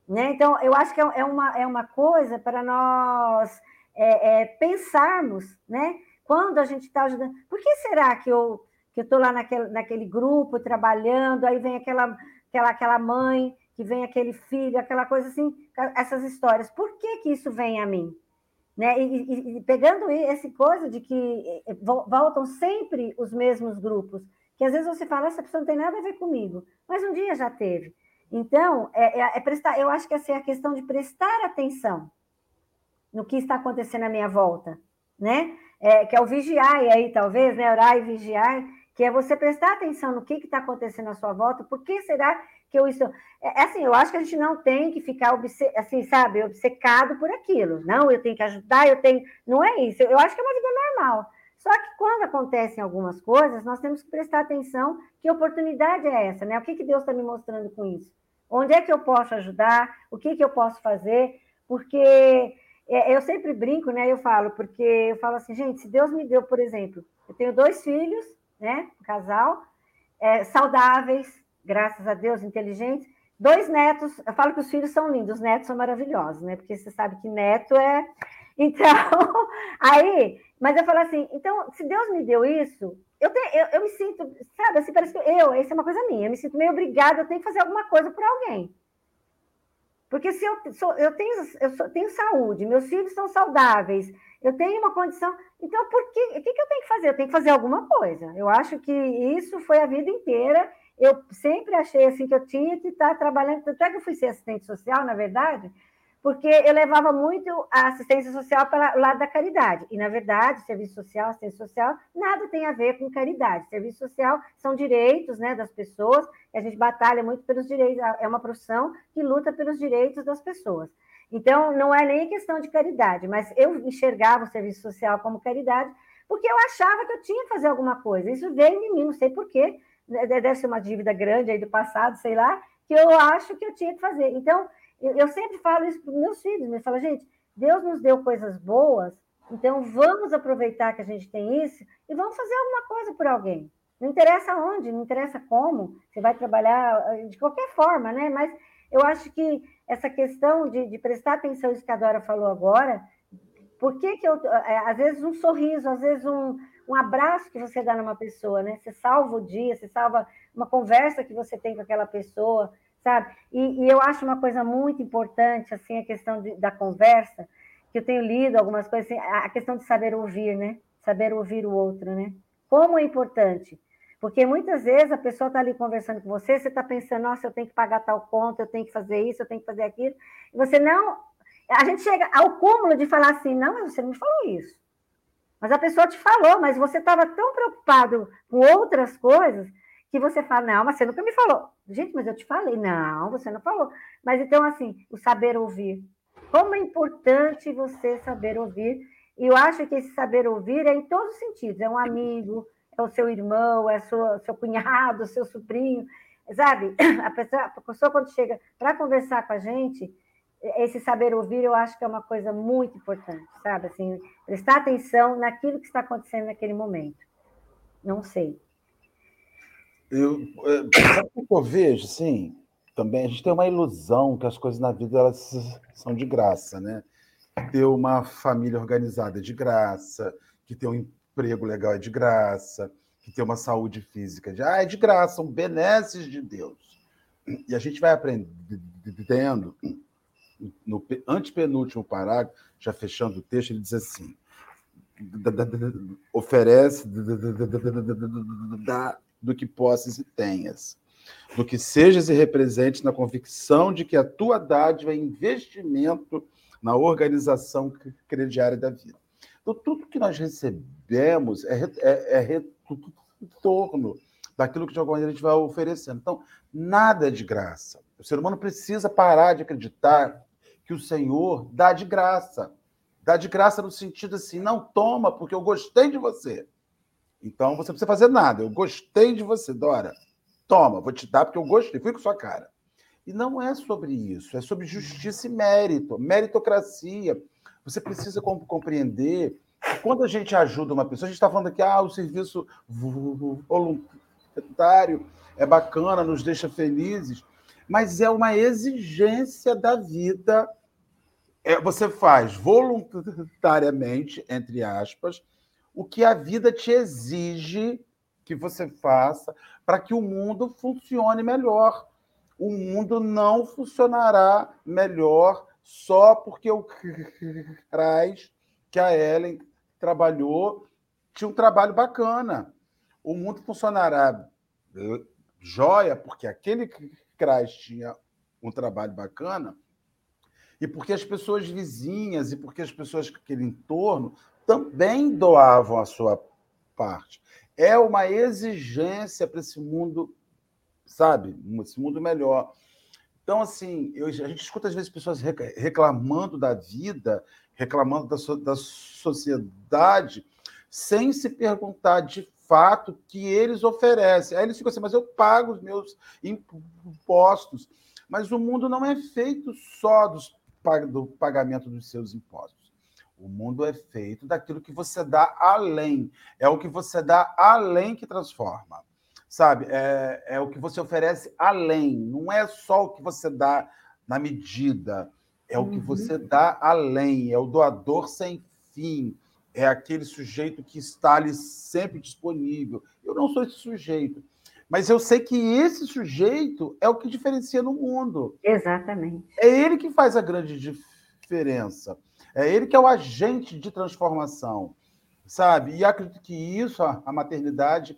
Speaker 3: Né? Então, eu acho que é, é uma, é uma coisa para nós é, é, pensarmos, né? Quando a gente está ajudando. Por que será que eu que estou lá naquele, naquele grupo trabalhando, aí vem aquela, aquela, aquela mãe, que vem aquele filho, aquela coisa assim, essas histórias. Por que, que isso vem a mim? Né? E, e, e pegando esse coisa de que voltam sempre os mesmos grupos, que às vezes você fala, essa pessoa não tem nada a ver comigo, mas um dia já teve. Então, é, é, é prestar, eu acho que essa é a questão de prestar atenção no que está acontecendo à minha volta, né? É, que é o vigiar, e aí talvez, né? Orar e vigiar, que é você prestar atenção no que está acontecendo à sua volta, por que será que eu isso. É, é, assim, eu acho que a gente não tem que ficar assim, sabe, obcecado por aquilo. Não, eu tenho que ajudar, eu tenho. Não é isso. Eu acho que é uma vida normal. Só que quando acontecem algumas coisas, nós temos que prestar atenção que oportunidade é essa, né? O que, que Deus está me mostrando com isso? Onde é que eu posso ajudar? O que, que eu posso fazer? Porque eu sempre brinco, né? Eu falo, porque eu falo assim, gente, se Deus me deu, por exemplo, eu tenho dois filhos, né? Um casal, é, saudáveis, graças a Deus, inteligentes, dois netos. Eu falo que os filhos são lindos, os netos são maravilhosos, né? Porque você sabe que neto é. [laughs] Então, aí, mas eu falo assim, então, se Deus me deu isso, eu, tenho, eu, eu me sinto, sabe, assim, parece que eu, isso é uma coisa minha, eu me sinto meio obrigada, eu tenho que fazer alguma coisa por alguém. Porque se eu, sou, eu, tenho, eu sou, tenho saúde, meus filhos são saudáveis, eu tenho uma condição. Então, por que, o que, que eu tenho que fazer? Eu tenho que fazer alguma coisa. Eu acho que isso foi a vida inteira. Eu sempre achei assim que eu tinha que estar trabalhando. Tanto é que eu fui ser assistente social, na verdade, porque eu levava muito a assistência social para o lado da caridade. E, na verdade, serviço social, assistência social, nada tem a ver com caridade. Serviço social são direitos né, das pessoas, e a gente batalha muito pelos direitos, é uma profissão que luta pelos direitos das pessoas. Então, não é nem questão de caridade, mas eu enxergava o serviço social como caridade, porque eu achava que eu tinha que fazer alguma coisa. Isso veio em mim, não sei porquê, deve ser uma dívida grande aí do passado, sei lá, que eu acho que eu tinha que fazer. Então, eu, eu sempre falo isso para os meus filhos, me fala, gente, Deus nos deu coisas boas, então vamos aproveitar que a gente tem isso e vamos fazer alguma coisa por alguém. Não interessa onde, não interessa como, você vai trabalhar eh, de qualquer forma, né? Mas eu acho que essa questão de, de prestar atenção isso que a Dora falou agora, por que, que eu. É, às vezes um sorriso, às vezes um, um abraço que você dá numa pessoa, né? Você salva o dia, você salva uma conversa que você tem com aquela pessoa, sabe? E, e eu acho uma coisa muito importante, assim, a questão de, da conversa, que eu tenho lido algumas coisas, assim, a questão de saber ouvir, né? Saber ouvir o outro, né? Como é importante. Porque muitas vezes a pessoa está ali conversando com você, você está pensando, nossa, eu tenho que pagar tal conta, eu tenho que fazer isso, eu tenho que fazer aquilo. E você não. A gente chega ao cúmulo de falar assim, não, mas você não me falou isso. Mas a pessoa te falou, mas você estava tão preocupado com outras coisas que você fala, não, mas você nunca me falou. Gente, mas eu te falei. Não, você não falou. Mas então, assim, o saber ouvir. Como é importante você saber ouvir. E eu acho que esse saber ouvir é em todos os sentidos. É um amigo, é o seu irmão, é o seu cunhado, seu sobrinho. Sabe? A pessoa, a pessoa quando chega para conversar com a gente, esse saber ouvir eu acho que é uma coisa muito importante, sabe? Assim, prestar atenção naquilo que está acontecendo naquele momento. Não sei.
Speaker 2: Eu, é, que eu vejo, sim, também a gente tem uma ilusão que as coisas na vida elas são de graça, né? Ter uma família organizada é de graça, que ter um emprego legal é de graça, que ter uma saúde física de, ah, é de graça, são benesses de Deus. E a gente vai aprendendo, no antepenúltimo parágrafo, já fechando o texto, ele diz assim: oferece do que posses e tenhas, do que sejas e representes na convicção de que a tua dádiva é investimento na organização crediária da vida. Então, tudo que nós recebemos é, é, é retorno daquilo que de alguma maneira a gente vai oferecendo. Então, nada é de graça. O ser humano precisa parar de acreditar que o Senhor dá de graça. Dá de graça no sentido assim, não toma, porque eu gostei de você. Então você não precisa fazer nada. Eu gostei de você, Dora. Toma, vou te dar porque eu gostei. Fui com sua cara. E não é sobre isso, é sobre justiça e mérito, meritocracia. Você precisa compreender que quando a gente ajuda uma pessoa, a gente está falando aqui, ah, o serviço voluntário é bacana, nos deixa felizes, mas é uma exigência da vida. É, você faz voluntariamente, entre aspas, o que a vida te exige que você faça para que o mundo funcione melhor o mundo não funcionará melhor só porque o CRAS que a Ellen trabalhou tinha um trabalho bacana. O mundo funcionará joia porque aquele CRAS tinha um trabalho bacana e porque as pessoas vizinhas e porque as pessoas daquele entorno também doavam a sua parte. É uma exigência para esse mundo sabe? Esse mundo melhor. Então, assim, eu, a gente escuta às vezes pessoas reclamando da vida, reclamando da, so, da sociedade, sem se perguntar de fato que eles oferecem. Aí eles ficam assim, mas eu pago os meus impostos. Mas o mundo não é feito só dos, do pagamento dos seus impostos. O mundo é feito daquilo que você dá além. É o que você dá além que transforma sabe? É, é o que você oferece além, não é só o que você dá na medida, é o que uhum. você dá além, é o doador sem fim, é aquele sujeito que está ali sempre disponível. Eu não sou esse sujeito, mas eu sei que esse sujeito é o que diferencia no mundo.
Speaker 3: Exatamente.
Speaker 2: É ele que faz a grande diferença. É ele que é o agente de transformação, sabe? E acredito que isso, a maternidade,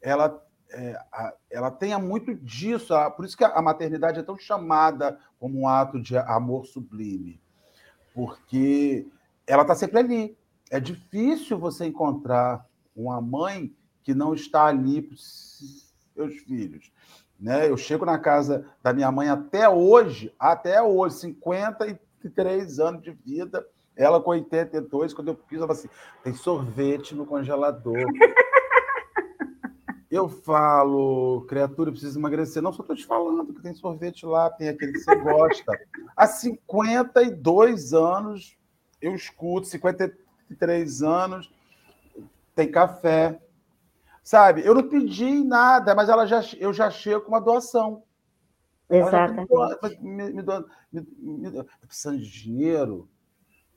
Speaker 2: ela é, a, ela tenha muito disso. A, por isso que a, maternidade é tão chamada como um ato de amor sublime, porque ela está sempre ali. É difícil você encontrar uma mãe que não está ali para os seus filhos. Né? Eu chego na casa da minha mãe até hoje, até hoje, 53 anos de vida, ela com 82, quando eu piso, ela assim, tem sorvete no congelador. [laughs] Eu falo, criatura, precisa emagrecer. Não, só estou te falando que tem sorvete lá, tem aquele que você gosta. Há 52 anos eu escuto, 53 anos, tem café. Sabe, eu não pedi nada, mas ela já, eu já chego com uma doação.
Speaker 3: Exatamente.
Speaker 2: Me, me, me, me, precisando de dinheiro,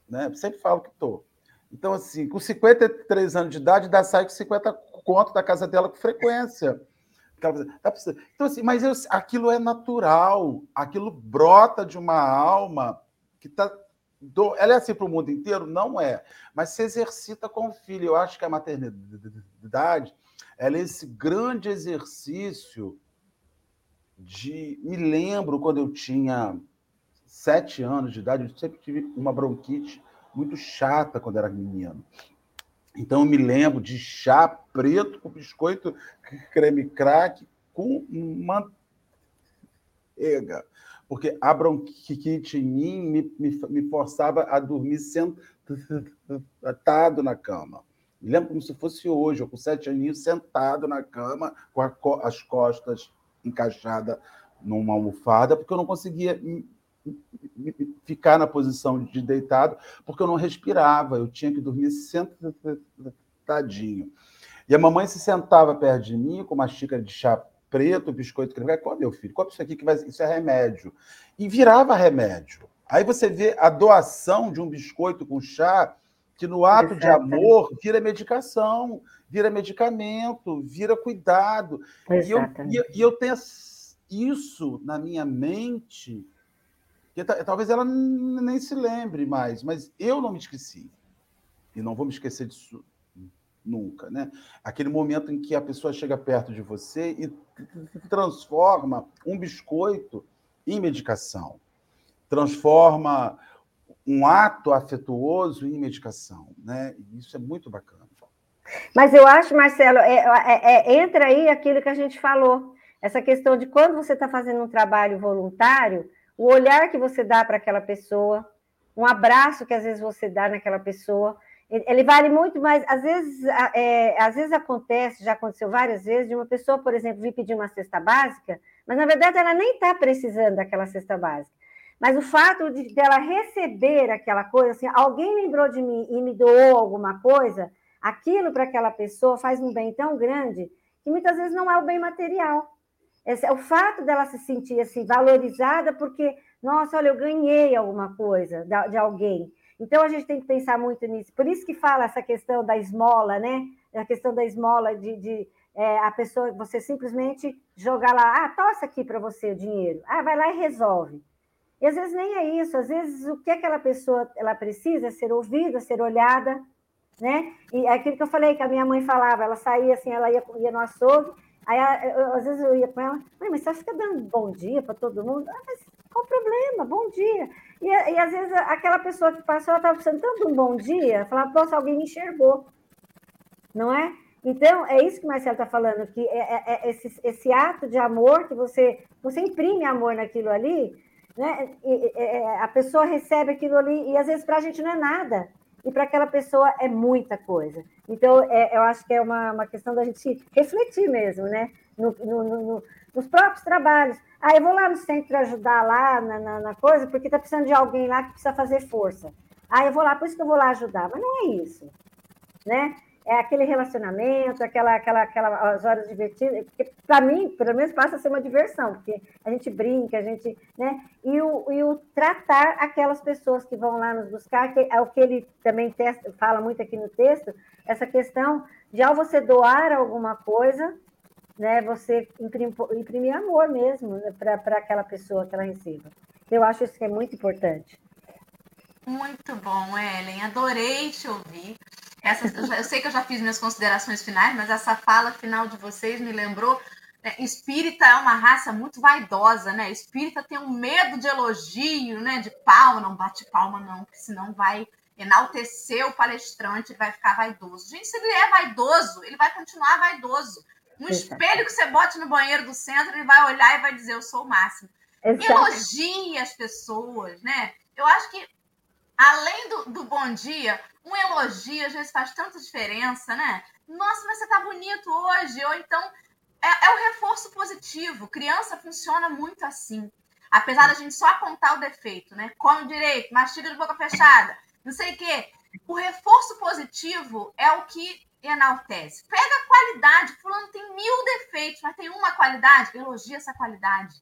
Speaker 2: né? Sempre falo que estou. Então, assim, com 53 anos de idade, dá sai com 50 conto da casa dela com frequência. Tá então, assim, mas eu, aquilo é natural, aquilo brota de uma alma que está. Ela é assim para o mundo inteiro? Não é. Mas se exercita com o filho. Eu acho que a maternidade ela é esse grande exercício de. Me lembro quando eu tinha sete anos de idade, eu sempre tive uma bronquite muito chata quando era menino. Então, eu me lembro de chá preto com biscoito creme crack com manteiga. Porque a bronquite em mim me, me, me forçava a dormir sentado na cama. Me lembro como se fosse hoje, eu com sete aninhos, sentado na cama, com a, as costas encaixadas numa almofada, porque eu não conseguia ficar na posição de deitado, porque eu não respirava, eu tinha que dormir sentadinho. E a mamãe se sentava perto de mim com uma xícara de chá preto, biscoito creme. Come, meu filho, come isso aqui que vai... isso é remédio. E virava remédio. Aí você vê a doação de um biscoito com chá, que no ato de amor vira medicação, vira medicamento, vira cuidado. E eu, e eu tenho isso na minha mente que talvez ela nem se lembre mais, mas eu não me esqueci. E não vou me esquecer disso nunca, né? Aquele momento em que a pessoa chega perto de você e transforma um biscoito em medicação. Transforma um ato afetuoso em medicação, né? Isso é muito bacana.
Speaker 3: Mas eu acho, Marcelo, é, é, é, entra aí aquilo que a gente falou, essa questão de quando você está fazendo um trabalho voluntário, o olhar que você dá para aquela pessoa, um abraço que às vezes você dá naquela pessoa, ele vale muito mais. Às vezes, é, às vezes acontece, já aconteceu várias vezes, de uma pessoa, por exemplo, vir pedir uma cesta básica, mas na verdade ela nem está precisando daquela cesta básica. Mas o fato de dela receber aquela coisa, assim, alguém lembrou de mim e me doou alguma coisa, aquilo para aquela pessoa faz um bem tão grande que muitas vezes não é o bem material. É o fato dela se sentir assim valorizada porque, nossa, olha, eu ganhei alguma coisa de, de alguém. Então a gente tem que pensar muito nisso. Por isso que fala essa questão da esmola, né? A questão da esmola de, de é, a pessoa, você simplesmente jogar lá, ah, tossa aqui para você o dinheiro. Ah, vai lá e resolve. E às vezes nem é isso, às vezes o que aquela pessoa ela precisa é ser ouvida, ser olhada, né? E é aquilo que eu falei, que a minha mãe falava, ela saía assim, ela ia, ia no açougue, aí às vezes eu ia com ela, mas você fica dando bom dia para todo mundo? Ah, mas qual o problema? Bom dia. E, e às vezes aquela pessoa que passou, ela estava precisando tanto de um bom dia, falava, nossa, alguém me enxergou, não é? Então, é isso que o Marcelo está falando, que é, é, é esse, esse, ato de amor que você, você imprime amor naquilo ali, né? E, é, a pessoa recebe aquilo ali, e às vezes para a gente não é nada, e para aquela pessoa é muita coisa. Então, é, eu acho que é uma, uma questão da gente refletir mesmo, né? No, no, no, nos próprios trabalhos. Ah, eu vou lá no centro ajudar lá na, na, na coisa, porque está precisando de alguém lá que precisa fazer força. Ah, eu vou lá, por isso que eu vou lá ajudar. Mas não é isso, né? É aquele relacionamento, aquela, aquela, aquela as horas divertidas, que para mim, pelo menos, passa a ser uma diversão, porque a gente brinca, a gente, né? E o, e o tratar aquelas pessoas que vão lá nos buscar, que é o que ele também testa, fala muito aqui no texto, essa questão de ao você doar alguma coisa, né, você imprimir, imprimir amor mesmo né, para aquela pessoa que ela receba. Eu acho isso que é muito importante.
Speaker 1: Muito bom, Ellen. Adorei te ouvir. Essa, eu sei que eu já fiz minhas considerações finais, mas essa fala final de vocês me lembrou. Né, espírita é uma raça muito vaidosa, né? Espírita tem um medo de elogio, né? De palma, não bate palma, não, porque senão vai enaltecer o palestrante, ele vai ficar vaidoso. Gente, se ele é vaidoso, ele vai continuar vaidoso. Um espelho que você bote no banheiro do centro, ele vai olhar e vai dizer: Eu sou o máximo. Exato. Elogie as pessoas, né? Eu acho que além do, do bom dia, um elogio às vezes faz tanta diferença, né? Nossa, mas você tá bonito hoje. Ou então, é, é o reforço positivo. Criança funciona muito assim. Apesar da gente só apontar o defeito, né? Come direito, mastiga de boca fechada, não sei o quê. O reforço positivo é o que enaltece. Pega a qualidade. Fulano tem mil defeitos, mas tem uma qualidade. Elogia essa qualidade.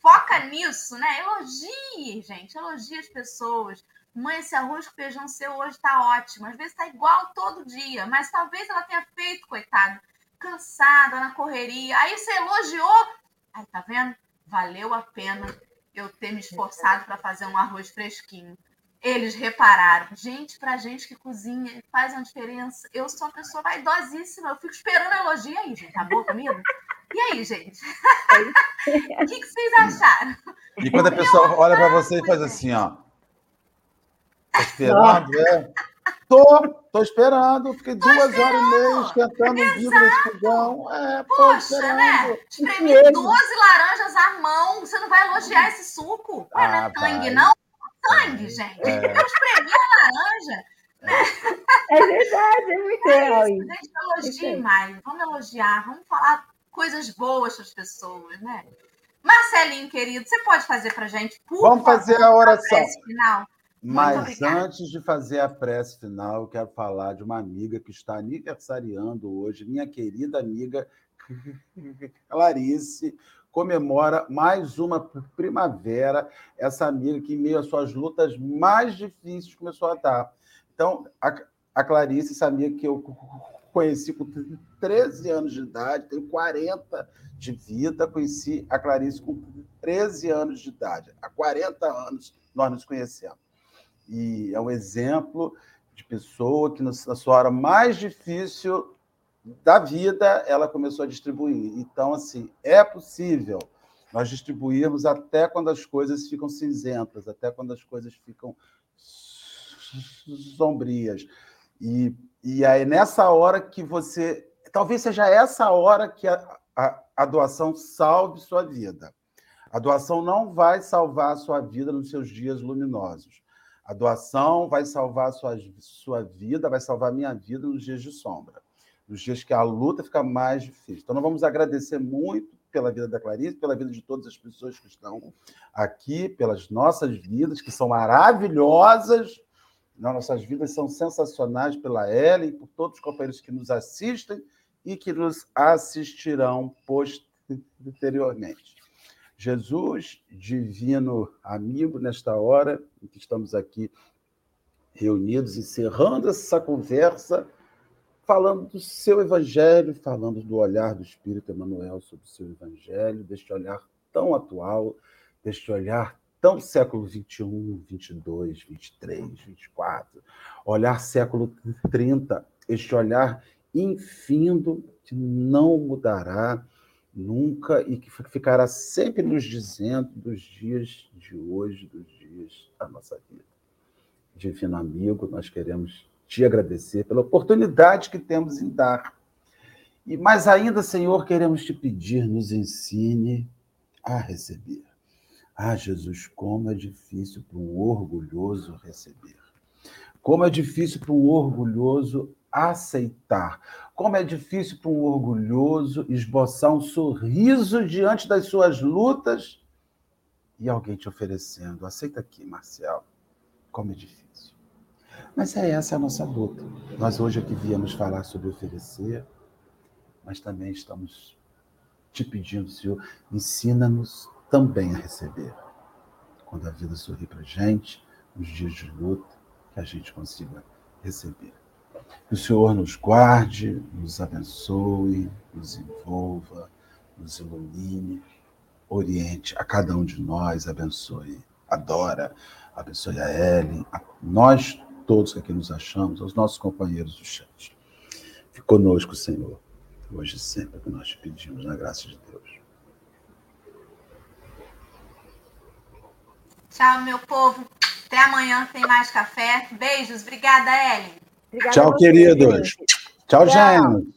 Speaker 1: Foca nisso, né? Elogie, gente. Elogie as pessoas. Mãe, esse arroz com feijão seu hoje tá ótimo. Às vezes tá igual todo dia, mas talvez ela tenha feito, coitado, cansada na correria. Aí você elogiou. Aí, tá vendo? Valeu a pena eu ter me esforçado para fazer um arroz fresquinho. Eles repararam. Gente, pra gente que cozinha faz uma diferença. Eu sou uma pessoa vaidosíssima. Eu fico esperando elogio aí, gente. Tá bom comigo? E aí, gente? [laughs] o que, que vocês acharam?
Speaker 2: E quando a pessoa olha para você e faz assim, ó. Tá esperando, é? Tô, tô esperando. Fiquei duas horas e meia esquentando um vidro nesse fogão. É,
Speaker 1: Poxa, né? Espremi 12 laranjas à mão. Você não vai elogiar esse suco? Ué, ah, não é tangue, não? Tangue, gente. É. Eu espremi a laranja.
Speaker 3: Né? É verdade, é muito é
Speaker 1: real isso. Gente, elogie mais. Vamos elogiar, vamos falar coisas boas para as pessoas, né? Marcelinho, querido, você pode fazer para gente,
Speaker 2: por Vamos favor, fazer a oração. Final? Mas antes de fazer a prece final, eu quero falar de uma amiga que está aniversariando hoje, minha querida amiga [laughs] Clarice, comemora mais uma primavera. Essa amiga que, em meio às suas lutas mais difíceis, começou a dar. Então, a, a Clarice, essa amiga que eu conheci com 13 anos de idade, tenho 40 de vida, conheci a Clarice com 13 anos de idade. Há 40 anos nós nos conhecemos. E é um exemplo de pessoa que, na sua hora mais difícil da vida, ela começou a distribuir. Então, assim, é possível nós distribuirmos até quando as coisas ficam cinzentas, até quando as coisas ficam sombrias. E, e aí, nessa hora que você. Talvez seja essa hora que a, a, a doação salve sua vida. A doação não vai salvar a sua vida nos seus dias luminosos. A doação vai salvar a sua, sua vida, vai salvar a minha vida nos dias de sombra, nos dias que a luta fica mais difícil. Então, nós vamos agradecer muito pela vida da Clarice, pela vida de todas as pessoas que estão aqui, pelas nossas vidas, que são maravilhosas. Nossas vidas são sensacionais pela Ellen, por todos os companheiros que nos assistem e que nos assistirão posteriormente. [laughs] Jesus, divino amigo, nesta hora em que estamos aqui reunidos, encerrando essa conversa, falando do seu evangelho, falando do olhar do Espírito Emmanuel sobre o seu evangelho, deste olhar tão atual, deste olhar tão século 21, 22, 23, 24, olhar século 30, este olhar infindo que não mudará nunca e que ficará sempre nos dizendo dos dias de hoje, dos dias da nossa vida. Divino amigo, nós queremos te agradecer pela oportunidade que temos em dar. E mais ainda, Senhor, queremos te pedir, nos ensine a receber. Ah, Jesus, como é difícil para um orgulhoso receber. Como é difícil para um orgulhoso aceitar. Como é difícil para um orgulhoso esboçar um sorriso diante das suas lutas e alguém te oferecendo. Aceita aqui, Marcial. Como é difícil. Mas é essa a nossa luta. Nós hoje aqui viemos falar sobre oferecer, mas também estamos te pedindo, Senhor, ensina-nos também a receber. Quando a vida sorri para a gente, nos dias de luta, que a gente consiga receber. Que o Senhor nos guarde, nos abençoe, nos envolva, nos ilumine, oriente a cada um de nós, abençoe, adora, abençoe a Ellen, a nós todos que aqui nos achamos, aos nossos companheiros do chat. Fique conosco, Senhor, hoje e sempre que nós te pedimos, na graça de Deus.
Speaker 1: Tchau, meu povo. Até amanhã tem mais café. Beijos. Obrigada, Ellen.
Speaker 2: Obrigada Tchau, queridos. Tchau, Tchau, gente.